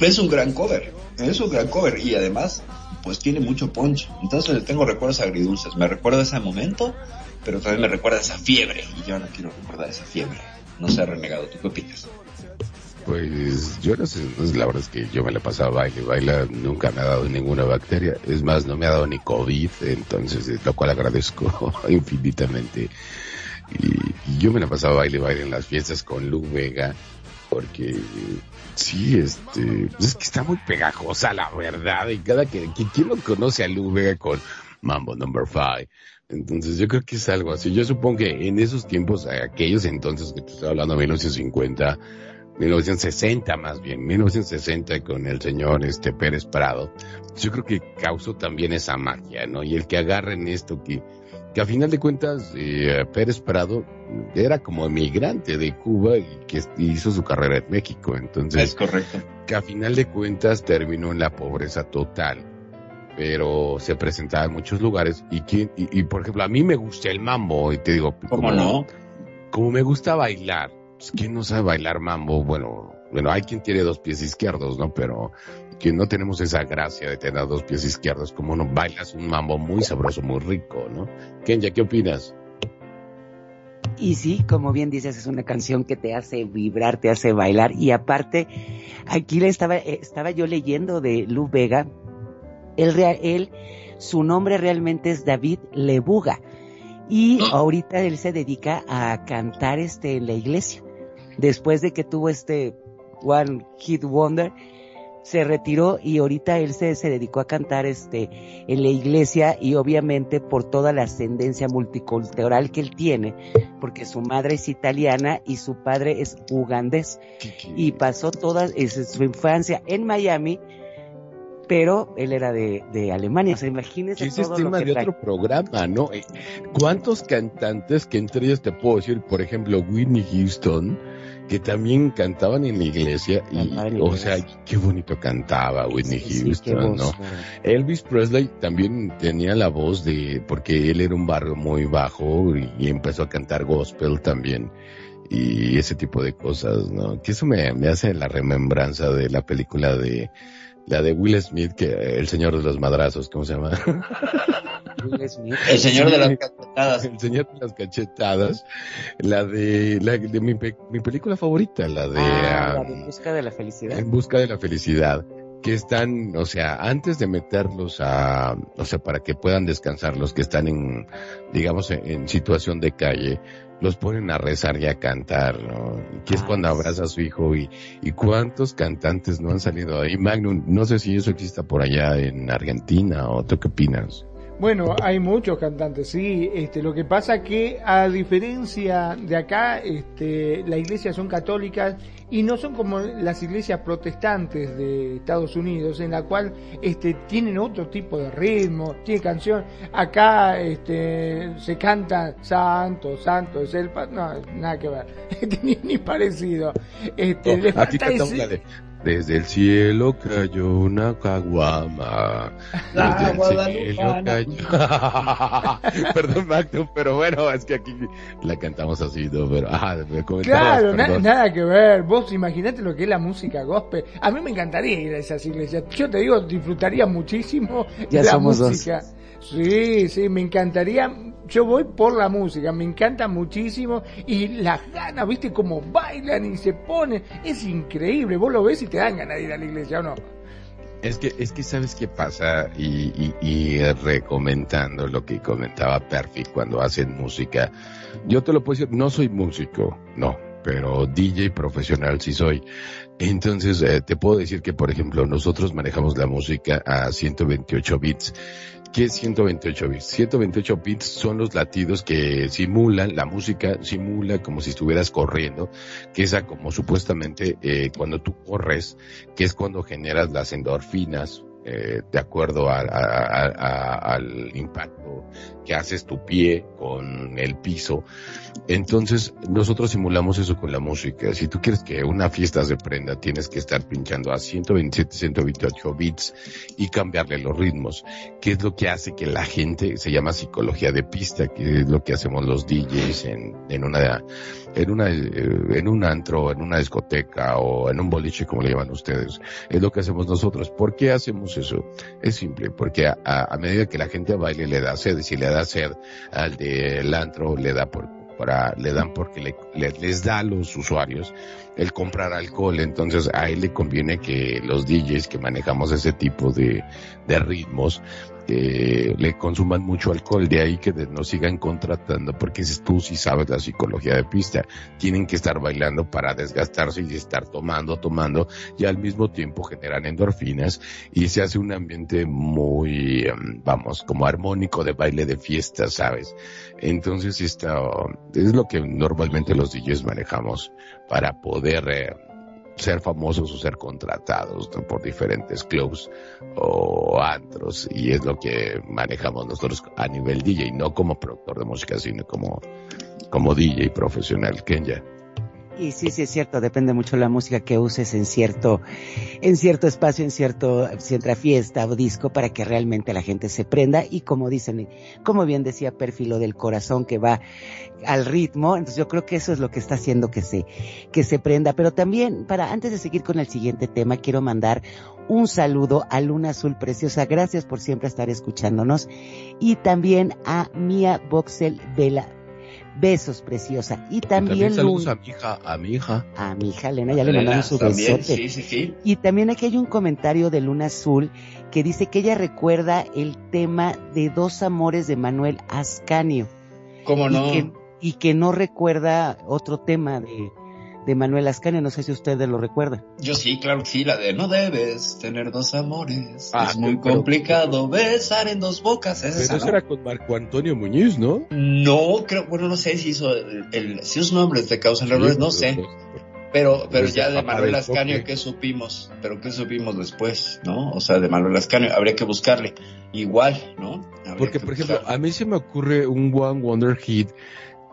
Es un gran cover, es un gran cover y además pues tiene mucho punch. Entonces tengo recuerdos agridulces. Me recuerda ese momento, pero también me recuerda esa fiebre y yo no quiero recordar esa fiebre. No sé, renegado, ¿tú qué opinas? Pues yo no sé, pues, la verdad es que yo me la pasaba baile, baila, nunca me ha dado ninguna bacteria, es más, no me ha dado ni COVID, entonces, eh, lo cual agradezco (laughs) infinitamente. Y, yo me la pasaba baile, baile en las fiestas con Lu Vega, porque sí, este, pues es que está muy pegajosa la verdad, y cada que, ¿quién no conoce a Lu Vega con Mambo Number Five? Entonces yo creo que es algo así. Yo supongo que en esos tiempos, aquellos entonces que te estoy hablando, 1950, 1960 más bien, 1960 con el señor este Pérez Prado, yo creo que causó también esa magia, ¿no? Y el que agarren esto que, que a final de cuentas eh, Pérez Prado era como emigrante de Cuba y que hizo su carrera en México, entonces Es correcto. que a final de cuentas terminó en la pobreza total, pero se presentaba en muchos lugares y, quién- y, y, por ejemplo a mí me gusta el mambo y te digo ¿Cómo no? como me gusta bailar, pues, ¿quién no sabe bailar mambo? Bueno, bueno, hay quien tiene dos pies izquierdos, ¿no? Pero que no tenemos esa gracia de tener dos pies izquierdos, como no bailas un mambo muy sabroso, muy rico, ¿no? Kenya, ¿qué opinas? Y sí, como bien dices, es una canción que te hace vibrar, te hace bailar. Y aparte, aquí le estaba, eh, estaba yo leyendo de Lu Vega. Él, él, su nombre realmente es David Lebuga. Y (gasps) ahorita él se dedica a cantar este en la iglesia. Después de que tuvo este One Hit Wonder, se retiró y ahorita él se, se dedicó a cantar este en la iglesia y obviamente por toda la ascendencia multicultural que él tiene, porque su madre es italiana y su padre es ugandés y pasó toda es- su infancia en Miami, pero él era de, de Alemania, o sea, imagínense es todo lo tema que de trae. otro programa, ¿no? Eh, ¿Cuántos cantantes que entre ellos te puedo decir, por ejemplo, Whitney Houston, que también cantaban en la iglesia y, la o sea, qué bonito cantaba Whitney Sí, sí, qué Houston, voz, ¿no? Elvis Presley también tenía la voz de, porque él era un barrio muy bajo y, y empezó a cantar gospel también y ese tipo de cosas, ¿no? Que eso me, me hace la remembranza de la película de, la de Will Smith, que el señor de los madrazos, ¿cómo se llama? Will Smith. El señor de las cachetadas. El señor de las cachetadas, la de, la de mi, pe- mi película favorita, la de, Ah, la um, de En busca de la felicidad. en busca de la felicidad, que están, o sea, antes de meterlos a, o sea, para que puedan descansar los que están en, digamos, en, en situación de calle, los ponen a rezar y a cantar, ¿no? Que es Ah, cuando abraza a su hijo y, y cuántos cantantes no han salido ahí. Magnum, no sé si eso exista por allá en Argentina o tú qué opinas. Bueno, hay muchos cantantes, sí. Este, lo que pasa que a diferencia de acá, este, las iglesias son católicas y no son como las iglesias protestantes de Estados Unidos, en la cual este, tienen otro tipo de ritmo, tiene canción. Acá este, se canta Santo, Santo es el no, nada que ver, (laughs) ni, ni parecido. Este, le Aquí falta cantamos ese- la de Desde el cielo cayó una caguama. La Desde el cielo cayó. (laughs) perdón, Magnum, pero bueno, es que aquí la cantamos así, ¿no? Pero, comentabas, Claro, na- nada que ver. Vos imaginate lo que es la música gospel. A mí me encantaría ir a esas iglesias. Yo te digo, disfrutaría muchísimo Ya la somos dos. música. Sí, sí, me encantaría. Yo voy por la música, me encanta muchísimo. Y las ganas, viste, cómo bailan y se ponen. Es increíble. Vos lo ves y te dan ganas de ir a la iglesia, ¿o no? Es que, es que sabes qué pasa y, y, recomendando lo que comentaba Perfi cuando hacen música. Yo te lo puedo decir, no soy músico, no, pero DJ profesional sí soy. Entonces, eh, te puedo decir que, por ejemplo, nosotros manejamos la música a 128 bits. ¿Qué es 128 bits? 128 bits son los latidos que simulan, la música simula como si estuvieras corriendo, que es como supuestamente eh, cuando tú corres, que es cuando generas las endorfinas, eh, de acuerdo al impacto que haces tu pie con el piso. Entonces, nosotros simulamos eso con la música. Si tú quieres que una fiesta se prenda, tienes que estar pinchando a 127, 128 bits y cambiarle los ritmos, que es lo que hace que la gente, se llama psicología de pista, que es lo que hacemos los DJs en, en una, en una, eh, en un antro, en una discoteca o en un boliche, como le llaman ustedes. Es lo que hacemos nosotros. ¿Por qué hacemos eso? Es simple, porque a, a- a medida que la gente baile le da sed, y si le da sed al del antro, le da por, para, le dan porque le- le- les da a los usuarios el comprar alcohol, entonces a él le conviene que los DJs que manejamos ese tipo de, de ritmos, eh, le consuman mucho alcohol, de ahí que nos sigan contratando, porque tú sí sabes la psicología de pista, tienen que estar bailando para desgastarse y estar tomando, tomando, y al mismo tiempo generan endorfinas, y se hace un ambiente muy, em, vamos, como armónico de baile de fiesta, ¿sabes? Entonces, esto es lo que normalmente los DJs manejamos para poder eh, ser famosos o ser contratados por diferentes clubs o antros y es lo que manejamos nosotros a nivel DJ, no como productor de música, sino como, como DJ profesional. Kenya. Y sí, sí es cierto, depende mucho la música que uses en cierto, en cierto espacio, en cierto, cierta fiesta o disco para que realmente la gente se prenda y como dicen, como bien decía Perfilo del corazón que va al ritmo, entonces yo creo que eso es lo que está haciendo que se, que se prenda. Pero también, para, antes de seguir con el siguiente tema, quiero mandar un saludo a Luna Azul Preciosa. Gracias por siempre estar escuchándonos. Y también a Mia Boxel Vela Besos, preciosa. Y también, saludos a mi hija, a mi hija. A mi hija Elena, ya le mandamos su besote. Sí, sí, sí. Y también aquí hay un comentario de Luna Azul que dice que ella recuerda el tema de Dos Amores de Manuel Ascanio. ¿Cómo no? Y que, y que no recuerda otro tema de, de Manuel Ascanio, no sé si ustedes lo recuerdan. Yo sí, claro que sí, la de no debes tener dos amores. Ah, es muy pero- complicado besar en dos bocas. ¿Es Pero esa, eso no? era con Marco Antonio Muñiz, ¿no? No, creo, bueno, no sé si hizo el, el- si sus nombres de causa errores, no sé. pero- Pero, pero Pues ya de Manuel Ascanio. ¿qué supimos? Pero ¿qué supimos después, no? O sea, de Manuel Ascanio, habría que buscarle. Igual, ¿no? Habría Porque, que por ejemplo, a mí se me ocurre un One Wonder Hit.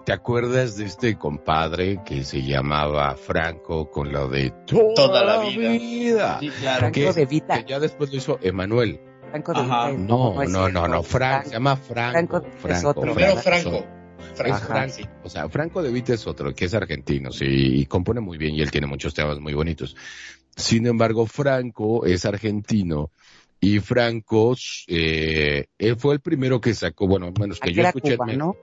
¿Te acuerdas de este compadre que se llamaba Franco con lo de toda, Toda la la vida. vida? Sí, claro. Franco que- de Vita. Que ya después lo hizo Emanuel. Franco de Ajá. Vita No, no, no, cierto. no, Frank, se llama Franco. Franco es Franco, otro, Primero. Franco. Sí. O sea, Franco de Vita es otro, que es argentino, sí, y compone muy bien y él tiene muchos temas muy bonitos. Sin embargo, Franco es argentino y Franco, eh, él fue el primero que sacó, bueno, menos que Aquí yo escuché. cubano,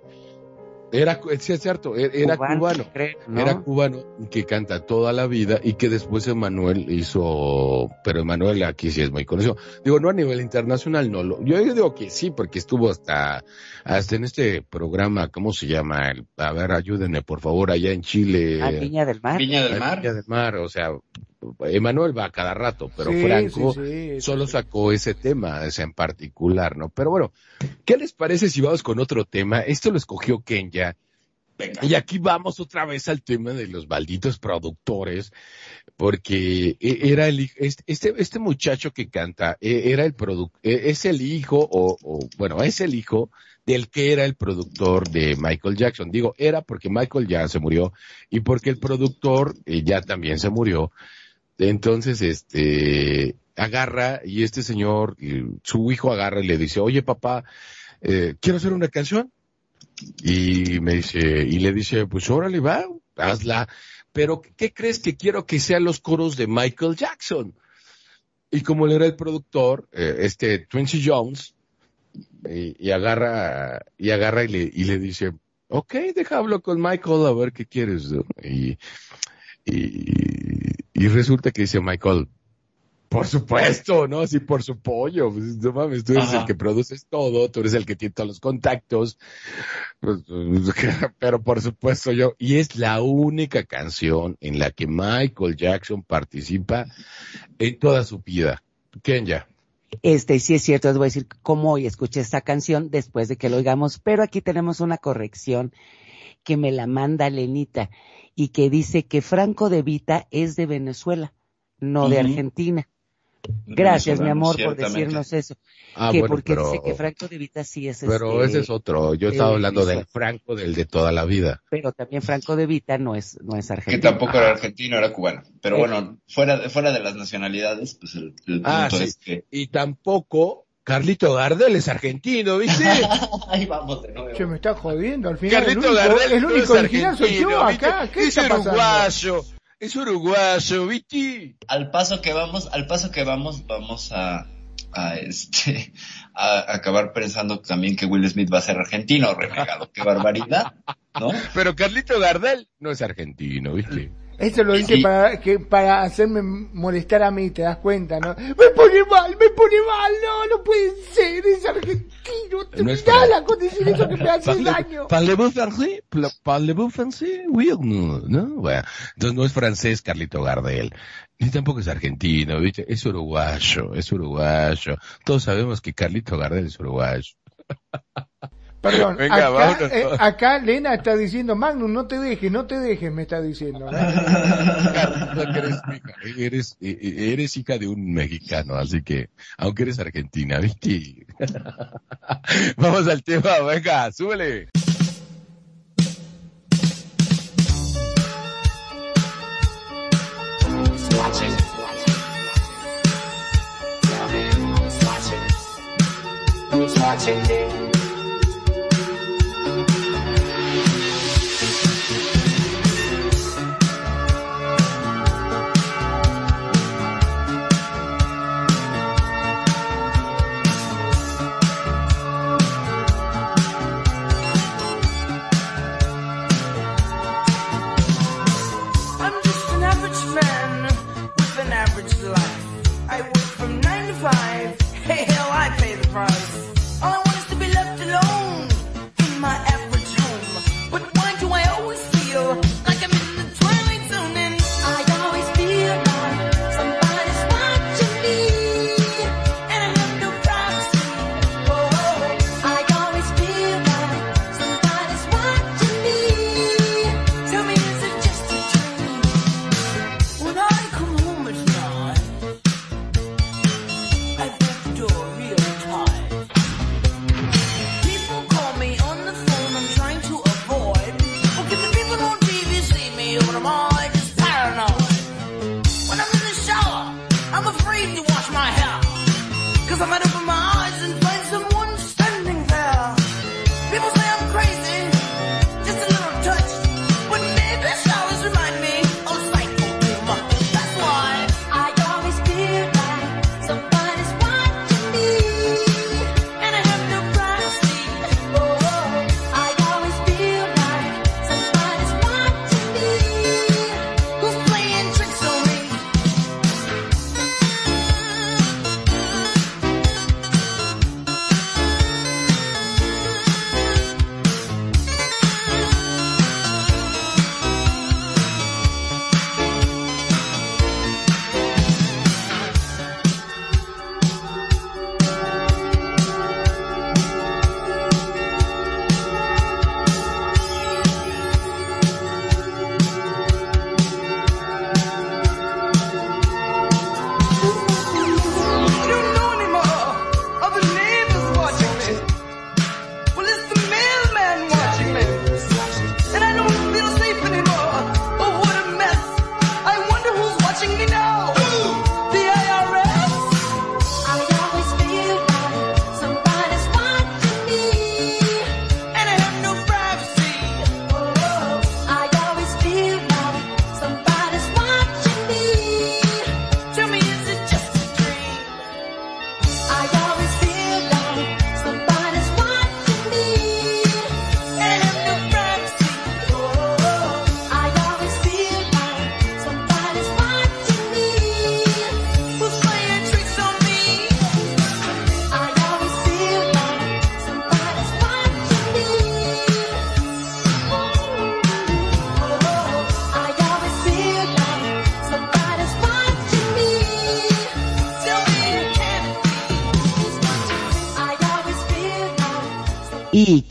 Era, sí, es cierto, era era cubano. creo, ¿no? Era cubano que canta toda la vida y que después Emanuel hizo, pero Emanuel aquí sí es muy conocido. Digo, no a nivel internacional, no. Lo, yo digo que sí, porque estuvo hasta, hasta en este programa, ¿cómo se llama? El- a ver, ayúdenme, por favor, allá en Chile. Ah, Viña del Mar. Viña del Mar. Viña del Mar, o sea, Emanuel va cada rato, pero Sí, Franco sí, sí. solo sacó ese tema, ese en particular, ¿no? Pero bueno, ¿qué les parece si vamos con otro tema? Esto lo escogió Kenya. Venga. Y aquí vamos otra vez al tema de los malditos productores, porque e- era el este, este, este muchacho que canta, e- era el e- es el hijo, o, o, bueno, es el hijo del que era el productor de Michael Jackson. Digo, era porque Michael ya se murió y porque el productor eh, ya también se murió. Entonces, este, agarra y este señor, su hijo agarra y le dice, oye papá, eh, quiero hacer una canción. Y me dice, y le dice, pues órale, va, hazla. Pero, ¿qué crees que quiero que sean los coros de Michael Jackson? Y como él era el productor, eh, este Quincy Jones, y, agarra, y agarra y le, y le dice, ok, deja hablo con Michael a ver qué quieres. y, y resulta que dice Michael, por supuesto, ¿no? Sí, por su pollo. Pues, no mames, tú eres Ajá. el que produces todo, tú eres el que tiene todos los contactos. Pues, (laughs) pero por supuesto yo. Y es la única canción en la que Michael Jackson participa en toda su vida. Kenya. Este, sí es cierto, les voy a decir cómo hoy escuché esta canción después de que lo oigamos, pero aquí tenemos una corrección que me la manda Lenita y que dice que Franco de Vita es de Venezuela, no de Ujú. Argentina. Gracias, mi amor, por decirnos eso. Ah, que bueno, porque pero, dice que Franco de Vita sí es pero este, ese es otro. Yo estaba hablando del Franco, del de toda la vida. pero también Franco de Vita no es, no es Que argentino. tampoco era argentino, era cubano. Pero Eh. bueno, fuera de, fuera de las nacionalidades, pues el, el Ah, punto sí. es que... Y tampoco Carlito Gardel es argentino, ¿viste? (laughs) Ahí vamos de nuevo. Che, me está jodiendo. Al final, el Carlito único, Gardel el único es original soy yo acá. ¿Qué es está pasando? uruguayo, es uruguayo, ¿viste? Al paso que vamos, al paso que vamos, vamos a, a este, a acabar pensando también que Will Smith va a ser argentino, renegado. Qué barbaridad, ¿no? (laughs) Pero Carlito Gardel no es argentino, ¿viste? Eso lo dice Sí. para, que, para hacerme molestar a mí, te das cuenta, ¿no? Me pone mal, me pone mal, no, no puede ser, es argentino. No es Terminala con decir eso que me hace daño. Parlez-vous français? Parlez-vous français? Oui ou no? ¿No? Bueno, entonces no es francés Carlito Gardel. Ni tampoco es argentino, ¿viste? Es uruguayo, es uruguayo. Todos sabemos que Carlito Gardel es uruguayo. (laughs) Perdón, Venga, acá, eh, acá, Lena está diciendo, Magnus, no te dejes, no te dejes, me está diciendo. (laughs) eres, e, e, eres, hija de un mexicano, así que, aunque eres argentina, viste. (laughs) Vamos al tema, venga, súbele.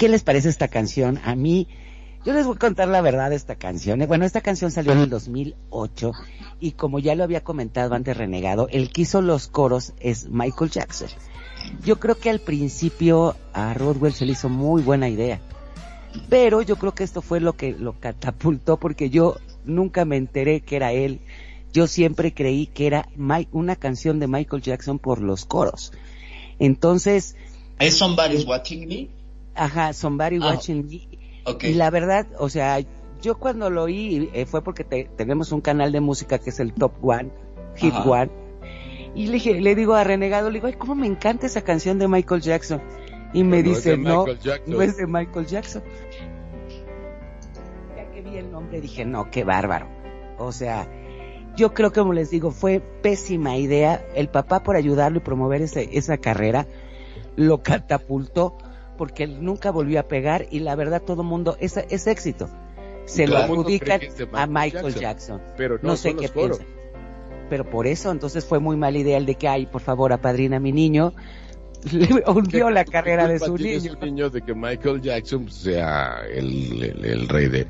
Qué les parece esta canción? A mí, yo les voy a contar la verdad de esta canción. Eh, Bueno, esta canción salió en el 2008 y como ya lo había comentado antes Renegado, el que hizo los coros es Michael Jackson. Yo creo que al principio a Rodwell se le hizo muy buena idea, pero yo creo que esto fue lo que lo catapultó porque yo nunca me enteré que era él. Yo siempre creí que era una canción de Michael Jackson por los coros. Entonces, ¿Es Somebody's Watching Me? Ajá, Somebody Ah, Watching Me. ok. Y la verdad, o sea, yo cuando lo oí eh, fue porque te- tenemos un canal de música que es el Top One, Hit Ajá. One. Y le, dije, le digo a Renegado, le digo, ay, cómo me encanta esa canción de Michael Jackson. Y me Pero dice, no, Michael Jackson". no es de Michael Jackson. Ya que vi el nombre dije, no, qué bárbaro. O sea, yo creo que como les digo, fue pésima idea. El papá por ayudarlo y promover ese, esa carrera lo catapultó porque él nunca volvió a pegar y la verdad todo mundo, es, es éxito. Se lo adjudican a Michael Jackson. Jackson. Pero no, No sé qué piensan. Pero por eso entonces fue muy mala idea el de que, ay, por favor, apadrina a mi niño. (laughs) Le hundió la ¿Qué carrera de su niño. niño de que Michael Jackson sea el, el, el rey de,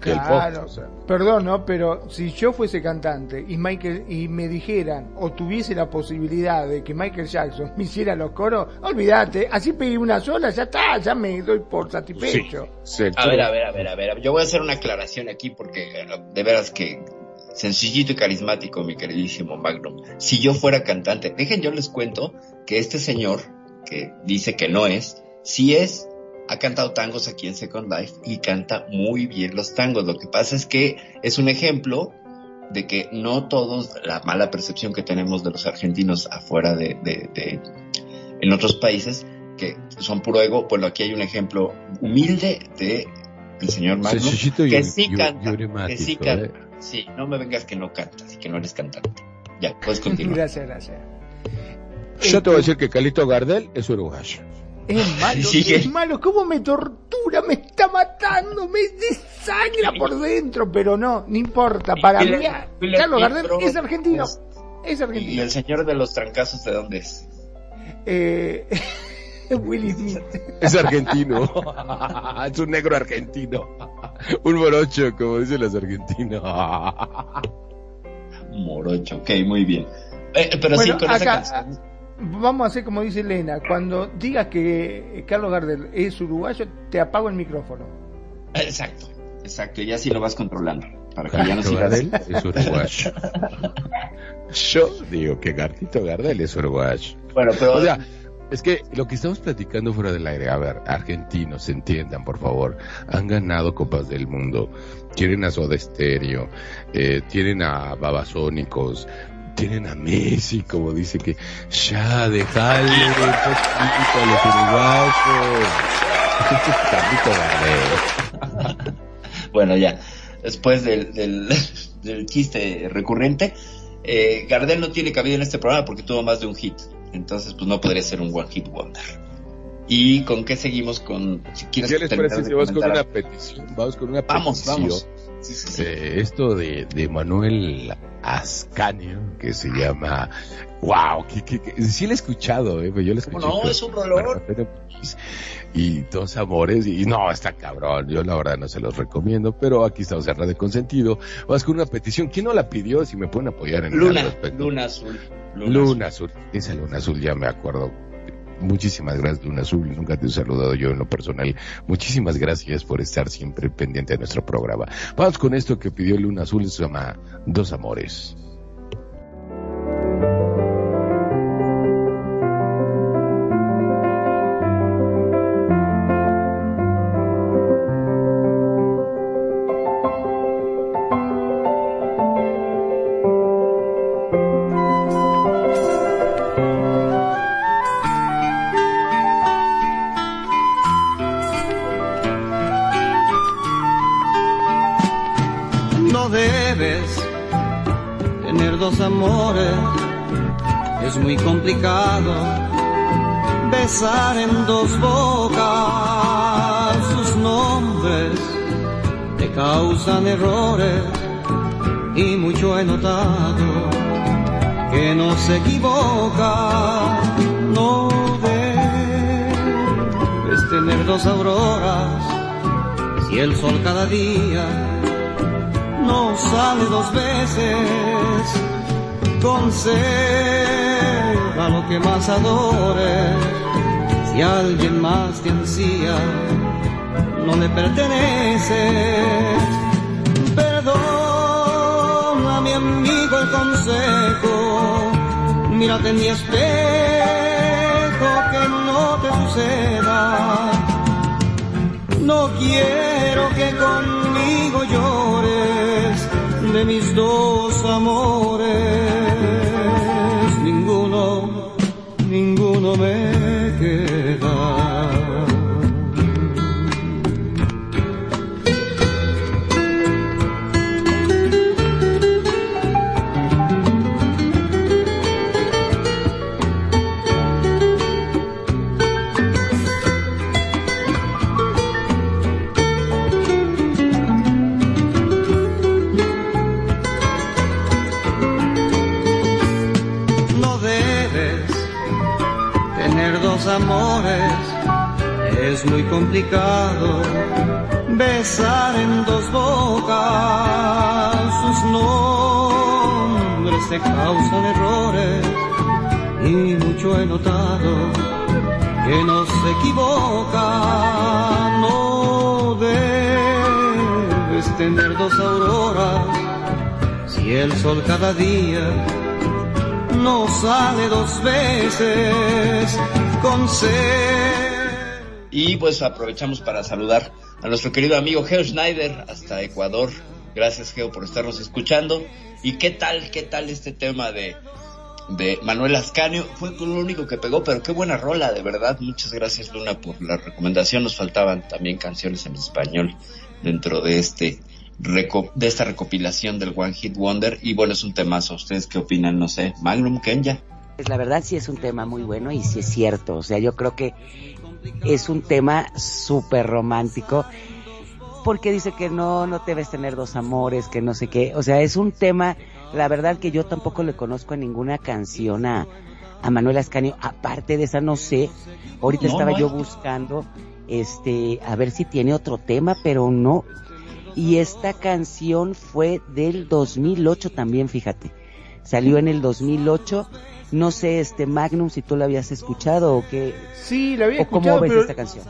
Claro, pop. O sea, perdón, ¿no? Pero si yo fuese cantante y Michael y me dijeran o tuviese la posibilidad de que Michael Jackson me hiciera los coros, olvídate, así pedí una sola, ya está, ya me doy por satisfecho. se- A ver, a ver, a ver, a ver. Yo voy a hacer una aclaración aquí porque de veras que sencillito y carismático, mi queridísimo Magnum. Si yo fuera cantante, dejen yo les cuento que este señor que dice que no es, sí es, ha cantado tangos aquí en Second Life y canta muy bien los tangos. Lo que pasa es que es un ejemplo de que no todos, la mala percepción que tenemos de los argentinos afuera de, de, de en otros países, que son puro ego, bueno, aquí hay un ejemplo humilde de el señor Magno, que sí canta, que emblemático, sí ¿eh? canta. Sí, no me vengas que no cantas y que no eres cantante. Ya, puedes (laughs) continuar. Gracias, gracias. Yo te voy a decir que Calito Gardel es uruguayo. Es malo, Sigue. es malo. ¿Cómo me tortura? Me está matando, me desangra por dentro. Pero no, no importa. Para mí, Carlos Gardel es argentino. es- Es ¿Y argentino. el señor de los trancazos de dónde es? Eh, (laughs) Will Smith. Es argentino. (laughs) es un negro argentino. Un morocho, como dicen los argentinos. Morocho, ok, muy bien. Eh, pero Bueno, sí, con esa canción. Vamos a hacer como dice Elena. Cuando digas que Carlos Gardel es uruguayo, te apago el micrófono. Exacto, exacto, y así lo vas controlando. Para que ya no. Gardel es uruguayo. (laughs) Yo digo que Carlito Gardel es uruguayo. Bueno, pero O sea, es que lo que estamos platicando fuera del aire, a ver, argentinos, entiendan, por favor, han ganado Copas del Mundo, tienen a Soda Stereo, eh, tienen a Babasónicos, tienen a Messi, como dice que ya dejale un poquito a los Gardel. (laughs) bueno, ya. Después del, del, (laughs) del chiste recurrente, eh, Gardel no tiene cabida en este programa porque tuvo más de un hit. Entonces, pues no podría ser un one hit wonder. ¿Y con qué seguimos? con Si quieres ¿Qué les parece si vamos con una petición? Vamos con una Vamos, petición. vamos. Sí, sí, sí. Eh, esto de, de Manuel Ascanio, que se llama, wow, que, que, que- sí lo he escuchado, eh, yo lo escuché. ¿Cómo no? con Es un rolón. Y dos amores, y no, está cabrón, yo la verdad no se los recomiendo, pero aquí estamos en Radio Consentido. Vamos con una petición, ¿quién no la pidió? Si me pueden apoyar en Luna, respecto. Luna Azul. Luna, Luna Azul, esa Luna Azul ya me acuerdo. Muchísimas gracias, Luna Azul. Nunca te he saludado yo en lo personal. Muchísimas gracias por estar siempre pendiente de nuestro programa. Vamos con esto que pidió Luna Azul, se llama Dos Amores. No sale dos veces. Conserva lo que más adores. Si alguien más te ansía, no le perteneces. Perdona, mi amigo, el consejo. Mírate en mi espejo, que no te suceda. No quiero que conmigo llores de mis dos amores. Dos bocas sus nombres te causan errores y mucho he notado que no se equivoca, no debes tener dos auroras si el sol cada día no sale dos veces. consejo. Y pues aprovechamos para saludar a nuestro querido amigo Geo Schneider hasta Ecuador. Gracias Geo por estarnos escuchando. ¿Y qué tal, qué tal este tema de, de Manuel Ascanio? Fue lo único que pegó, pero qué buena rola, de verdad. Muchas gracias Luna por la recomendación. Nos faltaban también canciones en español dentro de este de esta recopilación del One Hit Wonder. Y bueno, es un temazo. ¿Ustedes qué opinan? No sé. Magnum Kenya. Pues la verdad sí es un tema muy bueno y sí es cierto. O sea, yo creo que es un tema súper romántico. Porque dice que no, no debes tener dos amores, que no sé qué. O sea, es un tema, la verdad que yo tampoco le conozco a ninguna canción a, a Manuel Ascanio. Aparte de esa, no sé. Ahorita No, estaba no yo buscando, este, a ver si tiene otro tema, pero no. Y esta canción fue del 2008 también, fíjate. Salió en el 2008. No sé, este Magnum, si tú lo habías escuchado o qué, Sí, la había o cómo escuchado, ves pero esta canción.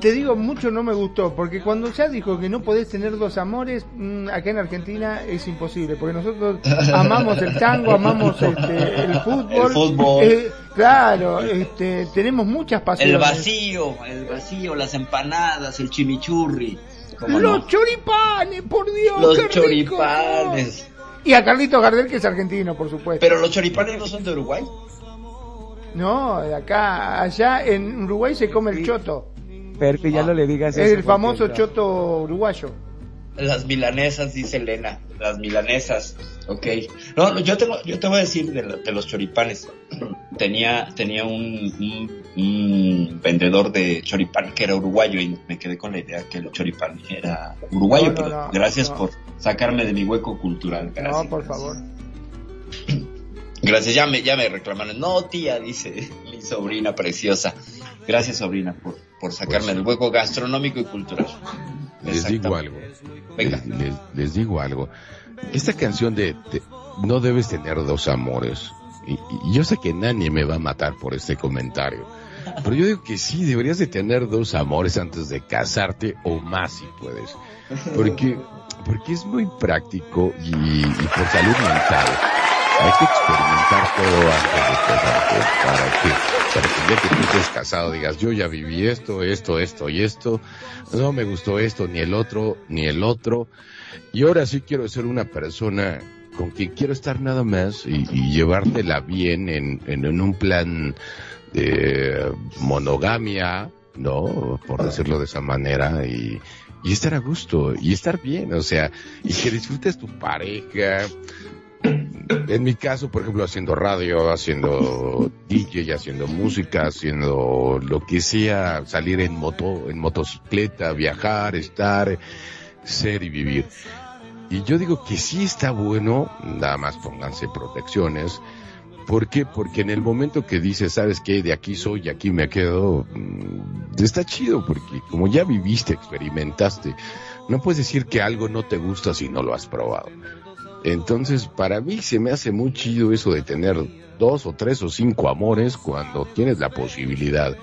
te digo, mucho no me gustó, porque cuando ya dijo que no podés tener dos amores, mm, acá en Argentina es imposible, porque nosotros (laughs) amamos el tango, amamos este, el fútbol. El fútbol. eh, claro, este, tenemos muchas pasiones. El vacío, el vacío, las empanadas, el chimichurri. ¿cómo Los no? choripanes, por Dios, Los qué rico. choripanes. Y a Carlito Gardel, que es argentino, por supuesto. Pero los choripanes no son de Uruguay. No, de acá, allá en Uruguay se come el choto. Pero que ya no le digas Es eso, el famoso choto uruguayo. Las milanesas, dice Elena. Las milanesas. Ok. No, no, yo, tengo, yo te voy a decir de, de los choripanes. Tenía, tenía un, un, un vendedor de choripán que era uruguayo y me quedé con la idea que el choripán era uruguayo. No, no, pero no, gracias no. por sacarme de mi hueco cultural. Gracias. No, por favor. Gracias, ya me, ya me reclamaron. No, tía, dice (laughs) mi sobrina preciosa. Gracias, sobrina, por, por sacarme Pues- del hueco gastronómico y cultural. Les digo algo. Venga. Les, les- les digo algo. Esta canción de, de No debes tener dos amores. Y, y yo sé que nadie me va a matar por este comentario. Pero yo digo que sí, deberías de tener dos amores antes de casarte o más si puedes. Porque, porque es muy práctico y, y por salud mental. Hay que experimentar todo antes de casarte para que, para que ya que tú estés casado digas, yo ya viví esto, esto, esto y esto, no me gustó esto, ni el otro, ni el otro, y ahora sí quiero ser una persona con quien quiero estar nada más y, y llevártela bien en, en, en un plan de monogamia, ¿no? Por decirlo de esa manera, y, y estar a gusto, y estar bien, o sea, y que disfrutes tu pareja, en mi caso, por ejemplo, haciendo radio, haciendo DJ, haciendo música, haciendo lo que sea, salir en moto, en motocicleta, viajar, estar, ser y vivir. Y yo digo que sí está bueno, nada más pónganse protecciones. ¿Por qué? Porque en el momento que dices, sabes qué, de aquí soy y aquí me quedo, mm, está chido, porque como ya viviste, experimentaste, no puedes decir que algo no te gusta si no lo has probado. Entonces, para mí se me hace muy chido eso de tener dos o tres o cinco amores cuando tienes la posibilidad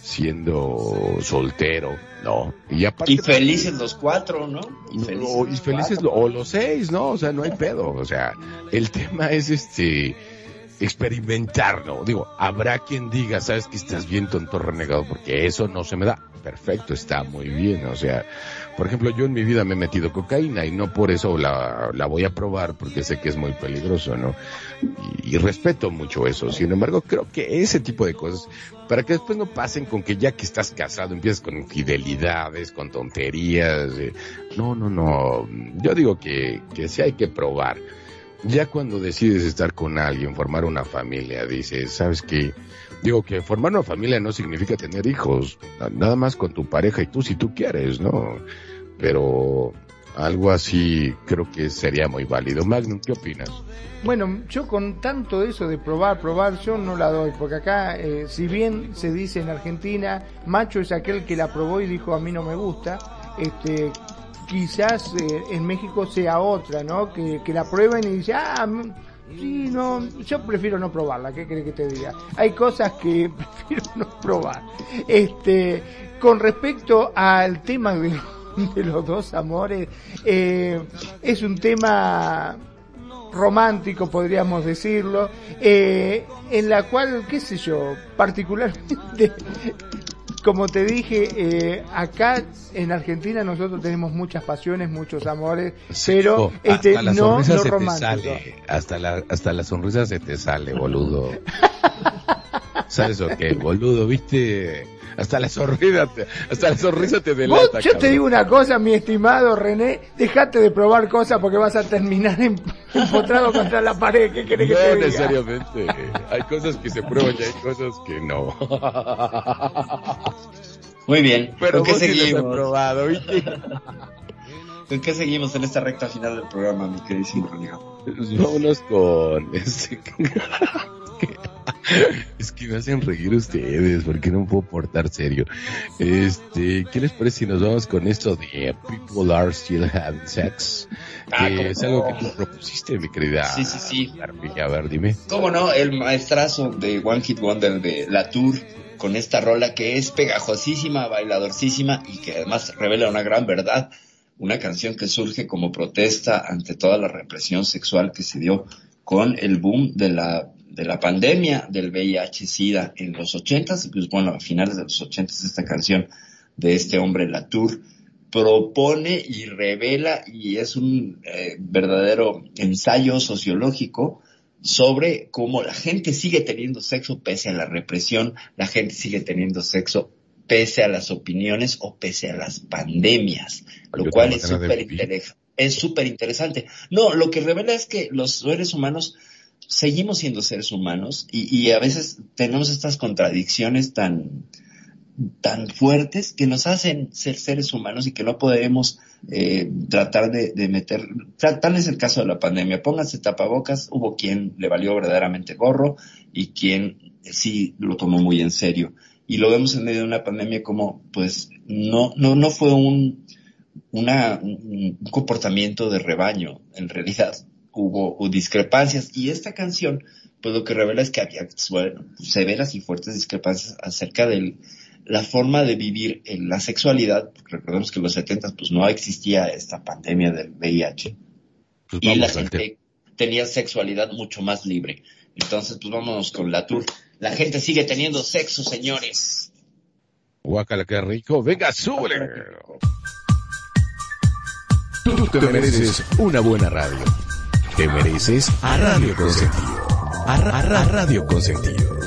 siendo soltero, ¿no? Y aparte Y felices los cuatro, ¿no? Y o, felices, y los felices cuatro. lo- o los seis, ¿no? O sea, no hay pedo. O sea, el tema es este experimentar, ¿no? Digo, habrá quien diga, sabes que estás bien tonto renegado porque eso no se me da. Perfecto, está muy bien. O sea, por ejemplo, yo en mi vida me he metido cocaína y no por eso la, la voy a probar porque sé que es muy peligroso, ¿no? Y, respeto mucho eso. Sin embargo, creo que ese tipo de cosas, para que después no pasen con que ya que estás casado empiezas con infidelidades, con tonterías. eh, no, no, no. Yo digo que, que sí hay que probar. Ya cuando decides estar con alguien, formar una familia, dices, ¿sabes qué? Digo que formar una familia no significa tener hijos, nada más con tu pareja y tú si tú quieres, ¿no? Pero algo así creo que sería muy válido. Magnum, ¿qué opinas? Bueno, yo con tanto eso de probar, probar, yo no la doy, porque acá, eh, si bien se dice en Argentina, macho es aquel que la probó y dijo a mí no me gusta, este, quizás eh, en México sea otra, ¿no? Que, que la prueben y dicen, ah, sí, no, yo prefiero no probarla, ¿qué crees que te diga? Hay cosas que (laughs) prefiero no probar. Este, con respecto al tema de, de los dos amores, eh, es un tema romántico, podríamos decirlo, eh, en la cual, qué sé yo, particularmente, como te dije, eh, acá en Argentina nosotros tenemos muchas pasiones, muchos amores, pero Oh, este, hasta la no, sonrisa no se te romántico. sale. Hasta la, hasta la sonrisa se te sale, boludo. (laughs) ¿Sabes o qué, boludo? ¿Viste? Hasta la sonrisa te, hasta la sonrisa te Vos, delata. yo te cabrón. digo una cosa, mi estimado René, dejate de probar cosas porque vas a terminar em- (laughs) empotrado contra la pared. ¿Qué querés que te No diga? necesariamente. Hay cosas que se prueban y hay cosas que no. (laughs) Muy bien. Pero ¿Con qué vos sí seguimos? probado, ¿viste? (laughs) ¿Con qué seguimos en esta recta final del programa, mi queridísimo? Pues vámonos con este. (laughs) Es que me hacen reír ustedes, porque no puedo portar serio. Este, ¿qué les parece si nos vamos con esto de People Are Still Having Sex? Ah, Que es algo no. que tú propusiste, mi querida. Sí, sí, sí. A ver, dime. ¿Cómo no? El maestrazo de One Hit Wonder de La Tour con esta rola que es pegajosísima, bailadorcísima y que además revela una gran verdad. Una canción que surge como protesta ante toda la represión sexual que se dio con el boom de la, de la pandemia del VIH-Sida en los ochentas. Pues bueno, a finales de los ochentas esta canción de este hombre Latour propone y revela y es un eh, verdadero ensayo sociológico sobre cómo la gente sigue teniendo sexo pese a la represión, la gente sigue teniendo sexo pese a las opiniones o pese a las pandemias, lo Yo cual es súper es súper interesante. No, lo que revela es que los seres humanos seguimos siendo seres humanos y, y a veces tenemos estas contradicciones tan, tan fuertes que nos hacen ser seres humanos y que no podemos eh, tratar de, de meter, tal es el caso de la pandemia, pónganse tapabocas, hubo quien le valió verdaderamente gorro y quien sí lo tomó muy en serio. Y lo vemos en medio de una pandemia como, pues, no, no, no fue un, una, un un comportamiento de rebaño, en realidad hubo, discrepancias y esta canción, pues lo que revela es que había, bueno, severas y fuertes discrepancias acerca de la forma de vivir en la sexualidad, porque recordemos que en los 70 pues no existía esta pandemia del VIH Pues y la gente tenía sexualidad mucho más libre. Entonces, pues vámonos con la tour. La gente sigue teniendo sexo, señores. Guácala, qué rico. Venga, súbele. Tú te mereces una buena radio. Te mereces a Radio Consentido. A, Ra- a Ra- Radio Consentido.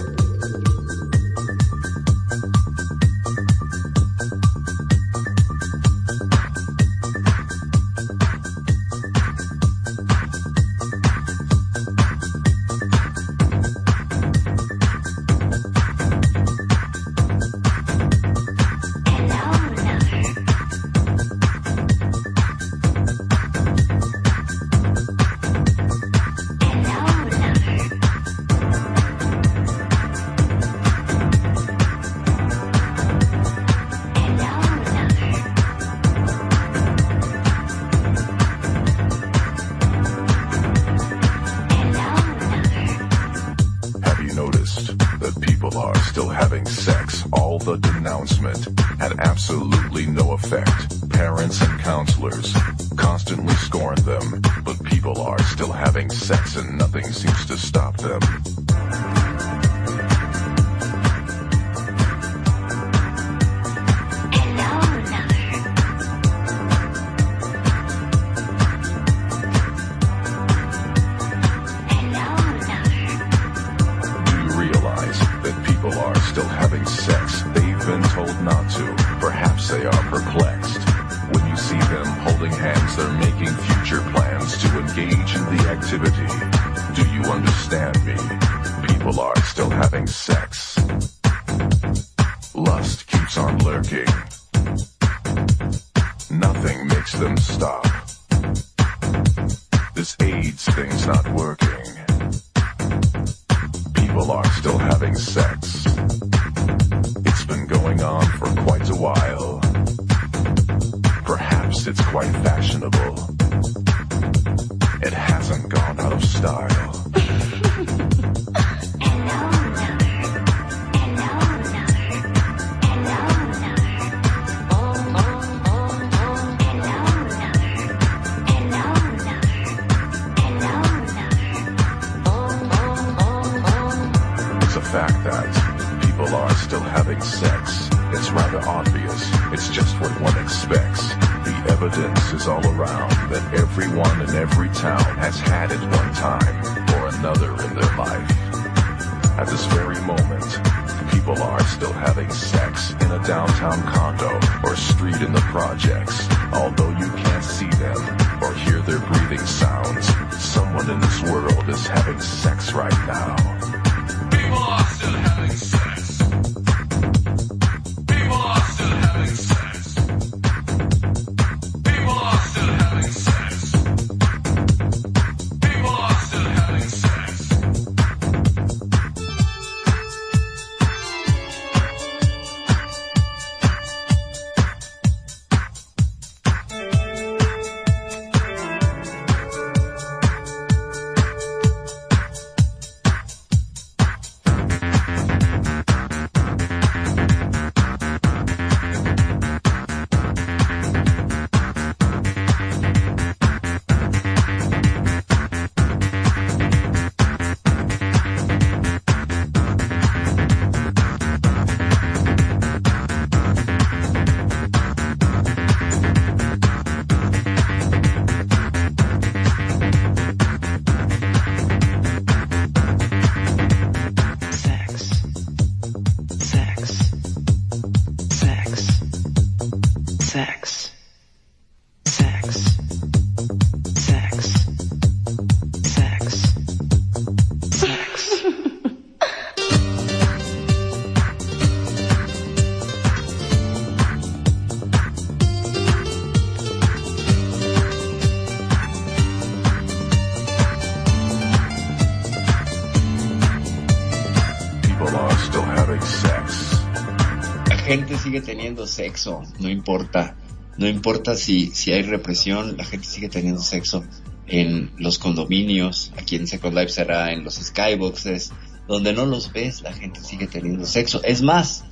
Teniendo sexo, no importa. No importa si, si hay represión, la gente sigue teniendo sexo en los condominios, aquí en Second Life será en los skyboxes, donde no los ves, la gente sigue teniendo sexo. Es más,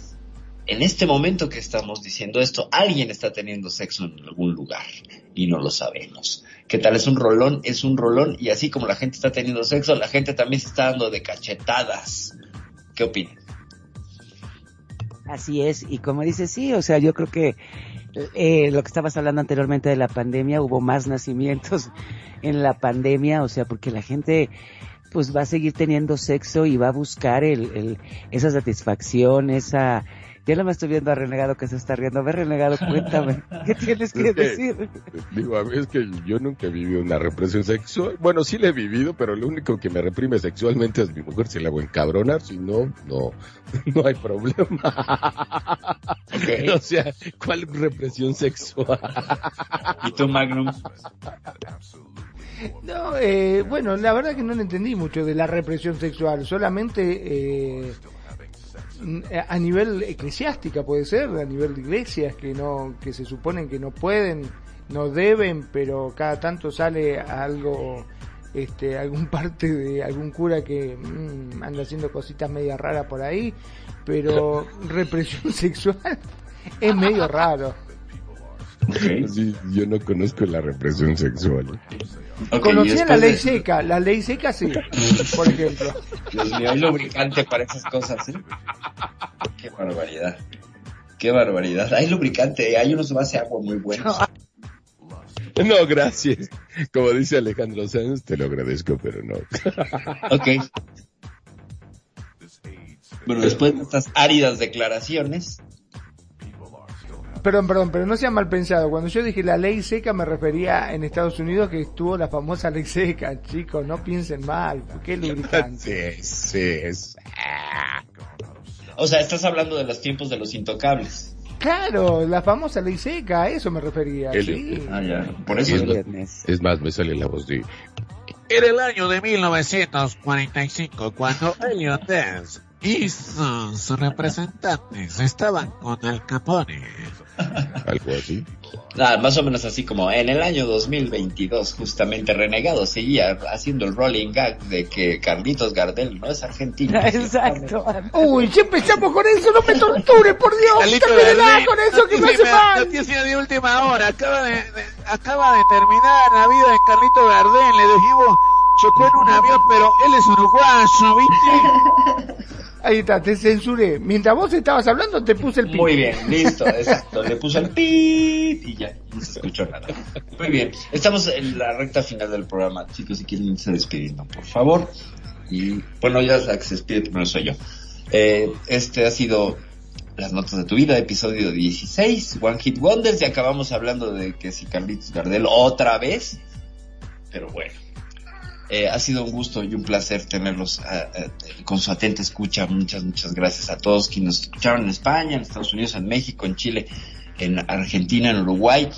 en este momento que estamos diciendo esto, alguien está teniendo sexo en algún lugar y no lo sabemos. ¿Qué tal? Es un rolón, es un rolón y así como la gente está teniendo sexo, la gente también se está dando de cachetadas. ¿Qué opinan? Así es, y como dices, sí, o sea, yo creo que eh, lo que estabas hablando anteriormente de la pandemia, hubo más nacimientos (laughs) en la pandemia, o sea, porque la gente pues va a seguir teniendo sexo y va a buscar el, el esa satisfacción, esa... Ya no me estoy viendo a Renegado que se está riendo. A ver, Renegado, cuéntame, (laughs) ¿qué tienes que Es que, decir? Digo, a ver, es que yo nunca he vivido una represión sexual. Bueno, sí la he vivido, pero lo único que me reprime sexualmente es mi mujer. Si la hago encabronar, si no, no, (laughs) no hay problema. (laughs) O sea, ¿cuál represión sexual? ¿Y tú, Magnum? No, eh, bueno, la verdad que no le entendí mucho de la represión sexual, solamente eh, a nivel eclesiástica puede ser, a nivel de iglesias que no, que se suponen que no pueden, no deben, pero cada tanto sale algo, este, algún (laughs) parte de algún cura que mm, anda haciendo cositas media raras por ahí, pero (laughs) represión (laughs) sexual es medio raro. Sí, yo no conozco la represión sexual. Conocía la ley de- seca, la ley seca sí, (laughs) por ejemplo. Dios mío, hay lubricante para esas cosas, ¿eh? Qué barbaridad. Qué barbaridad. Hay lubricante, hay unos de base agua muy buenos. No, gracias. Como dice Alejandro Sanz, te lo agradezco, pero no. (laughs) Ok. Bueno, después de estas áridas declaraciones, Perdón, perdón, pero no sea mal pensado. Cuando yo dije la ley seca me refería en Estados Unidos que estuvo la famosa ley seca, chicos, no piensen mal. ¿Qué lubricante? Sí, sí, es. o sea, estás hablando de los tiempos de los intocables. Claro, la famosa ley seca, a eso me refería. El- sí. Ah, ya. Por eso Es, es Viernes. es más, me sale la voz de. En el año de 1945, cuando Elliot Ness y sus representantes estaban con Al Capone, Algo así. Ah, más o menos así como en el año 2022, justamente Renegado seguía haciendo el rolling gag de que Carlitos Gardel no es argentino. (laughs) Exacto. Uy, ya empezamos con eso, no me torture, por Dios. Gardel, con eso que me hace noticia- mal. Noticia de última hora, acaba de, de- acaba de terminar la vida de Carlito Gardel, le dijimos, chocó en un avión, pero él es uruguayo, ¿viste? (laughs) Ahí está, te censuré. Mientras vos estabas hablando, te puse el pi. Muy bien, listo, exacto. Le puse el pip y ya, no se escuchó nada. Muy bien, estamos en la recta final del programa. Chicos, si quieren irse despidiendo, por favor. Y bueno, ya la que se despide primero soy yo. Eh, este ha sido Las Notas de tu Vida, episodio 16, One Hit Wonders, y acabamos hablando de que si Carlitos Gardel otra vez, pero bueno. Eh, ha sido un gusto y un placer tenerlos eh, eh, con su atenta escucha. Muchas, muchas gracias a todos quienes nos escucharon en España, en Estados Unidos, en México, en Chile, en Argentina, en Uruguay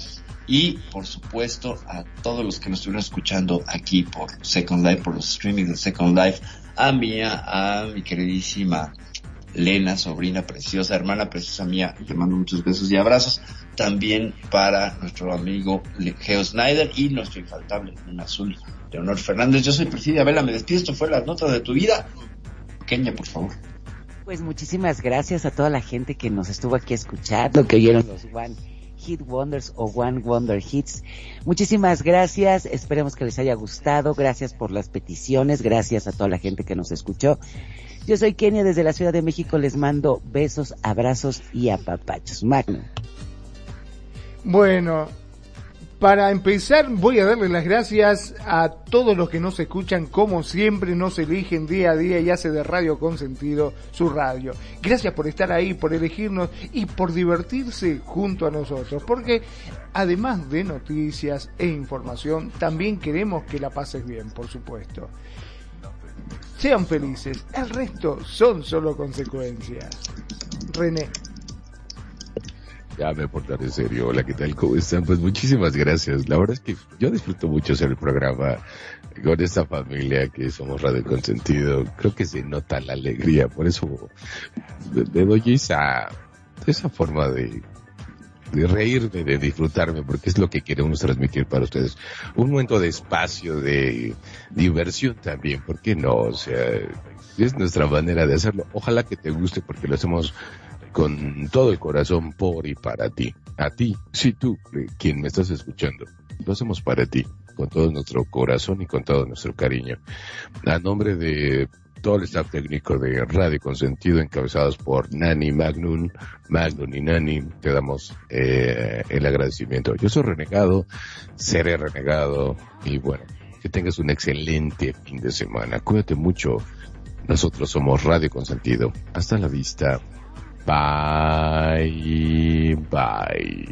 y por supuesto a todos los que nos estuvieron escuchando aquí por Second Life, por los streamings de Second Life, a Mía, a mi queridísima Lena, sobrina preciosa, hermana preciosa mía, te mando muchos besos y abrazos. También para nuestro amigo Geo Snyder y nuestro infaltable un azul, Leonor Fernández. Yo soy Presidia Vela, me despido. Esto fue las notas de tu vida. Pequeña, por favor. Pues muchísimas gracias a toda la gente que nos estuvo aquí escuchando, que oyeron los One Hit Wonders o One Wonder Hits. Muchísimas gracias, esperemos que les haya gustado, gracias por las peticiones, gracias a toda la gente que nos escuchó. Yo soy Kenia desde la Ciudad de México, les mando besos, abrazos y apapachos. Magno. Bueno, para empezar voy a darle las gracias a todos los que nos escuchan, como siempre nos eligen día a día y hace de Radio Consentido su radio. Gracias por estar ahí, por elegirnos y por divertirse junto a nosotros, porque además de noticias e información, también queremos que la pases bien, por supuesto. Sean felices, el resto son solo consecuencias. René. Ya me portaré serio. Hola, ¿qué tal? ¿Cómo están? Pues muchísimas gracias. La verdad es que yo disfruto mucho hacer el programa con esta familia que somos Radio Consentido. Creo que se nota la alegría. Por eso le doy esa, esa forma de, de reírme, de disfrutarme, porque es lo que queremos transmitir para ustedes. Un momento de espacio, de diversión también, ¿por qué no? O sea, es nuestra manera de hacerlo. Ojalá que te guste porque lo hacemos con todo el corazón por y para ti. A ti, sí tú, eh, quien me estás escuchando. Lo hacemos para ti, con todo nuestro corazón y con todo nuestro cariño. A nombre de todo el staff técnico de Radio Consentido, encabezados por Nani Magnum, Magnum y Nani, te damos eh, el agradecimiento. Yo soy renegado, seré renegado y bueno, que tengas un excelente fin de semana. Cuídate mucho. Nosotros somos Radio Consentido. Hasta la vista. Bye. Bye.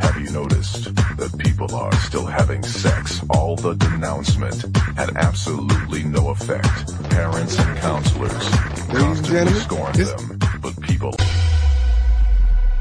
Have you noticed that people are still having sex? All the denouncement had absolutely no effect. Parents and counselors constantly scorn them, but people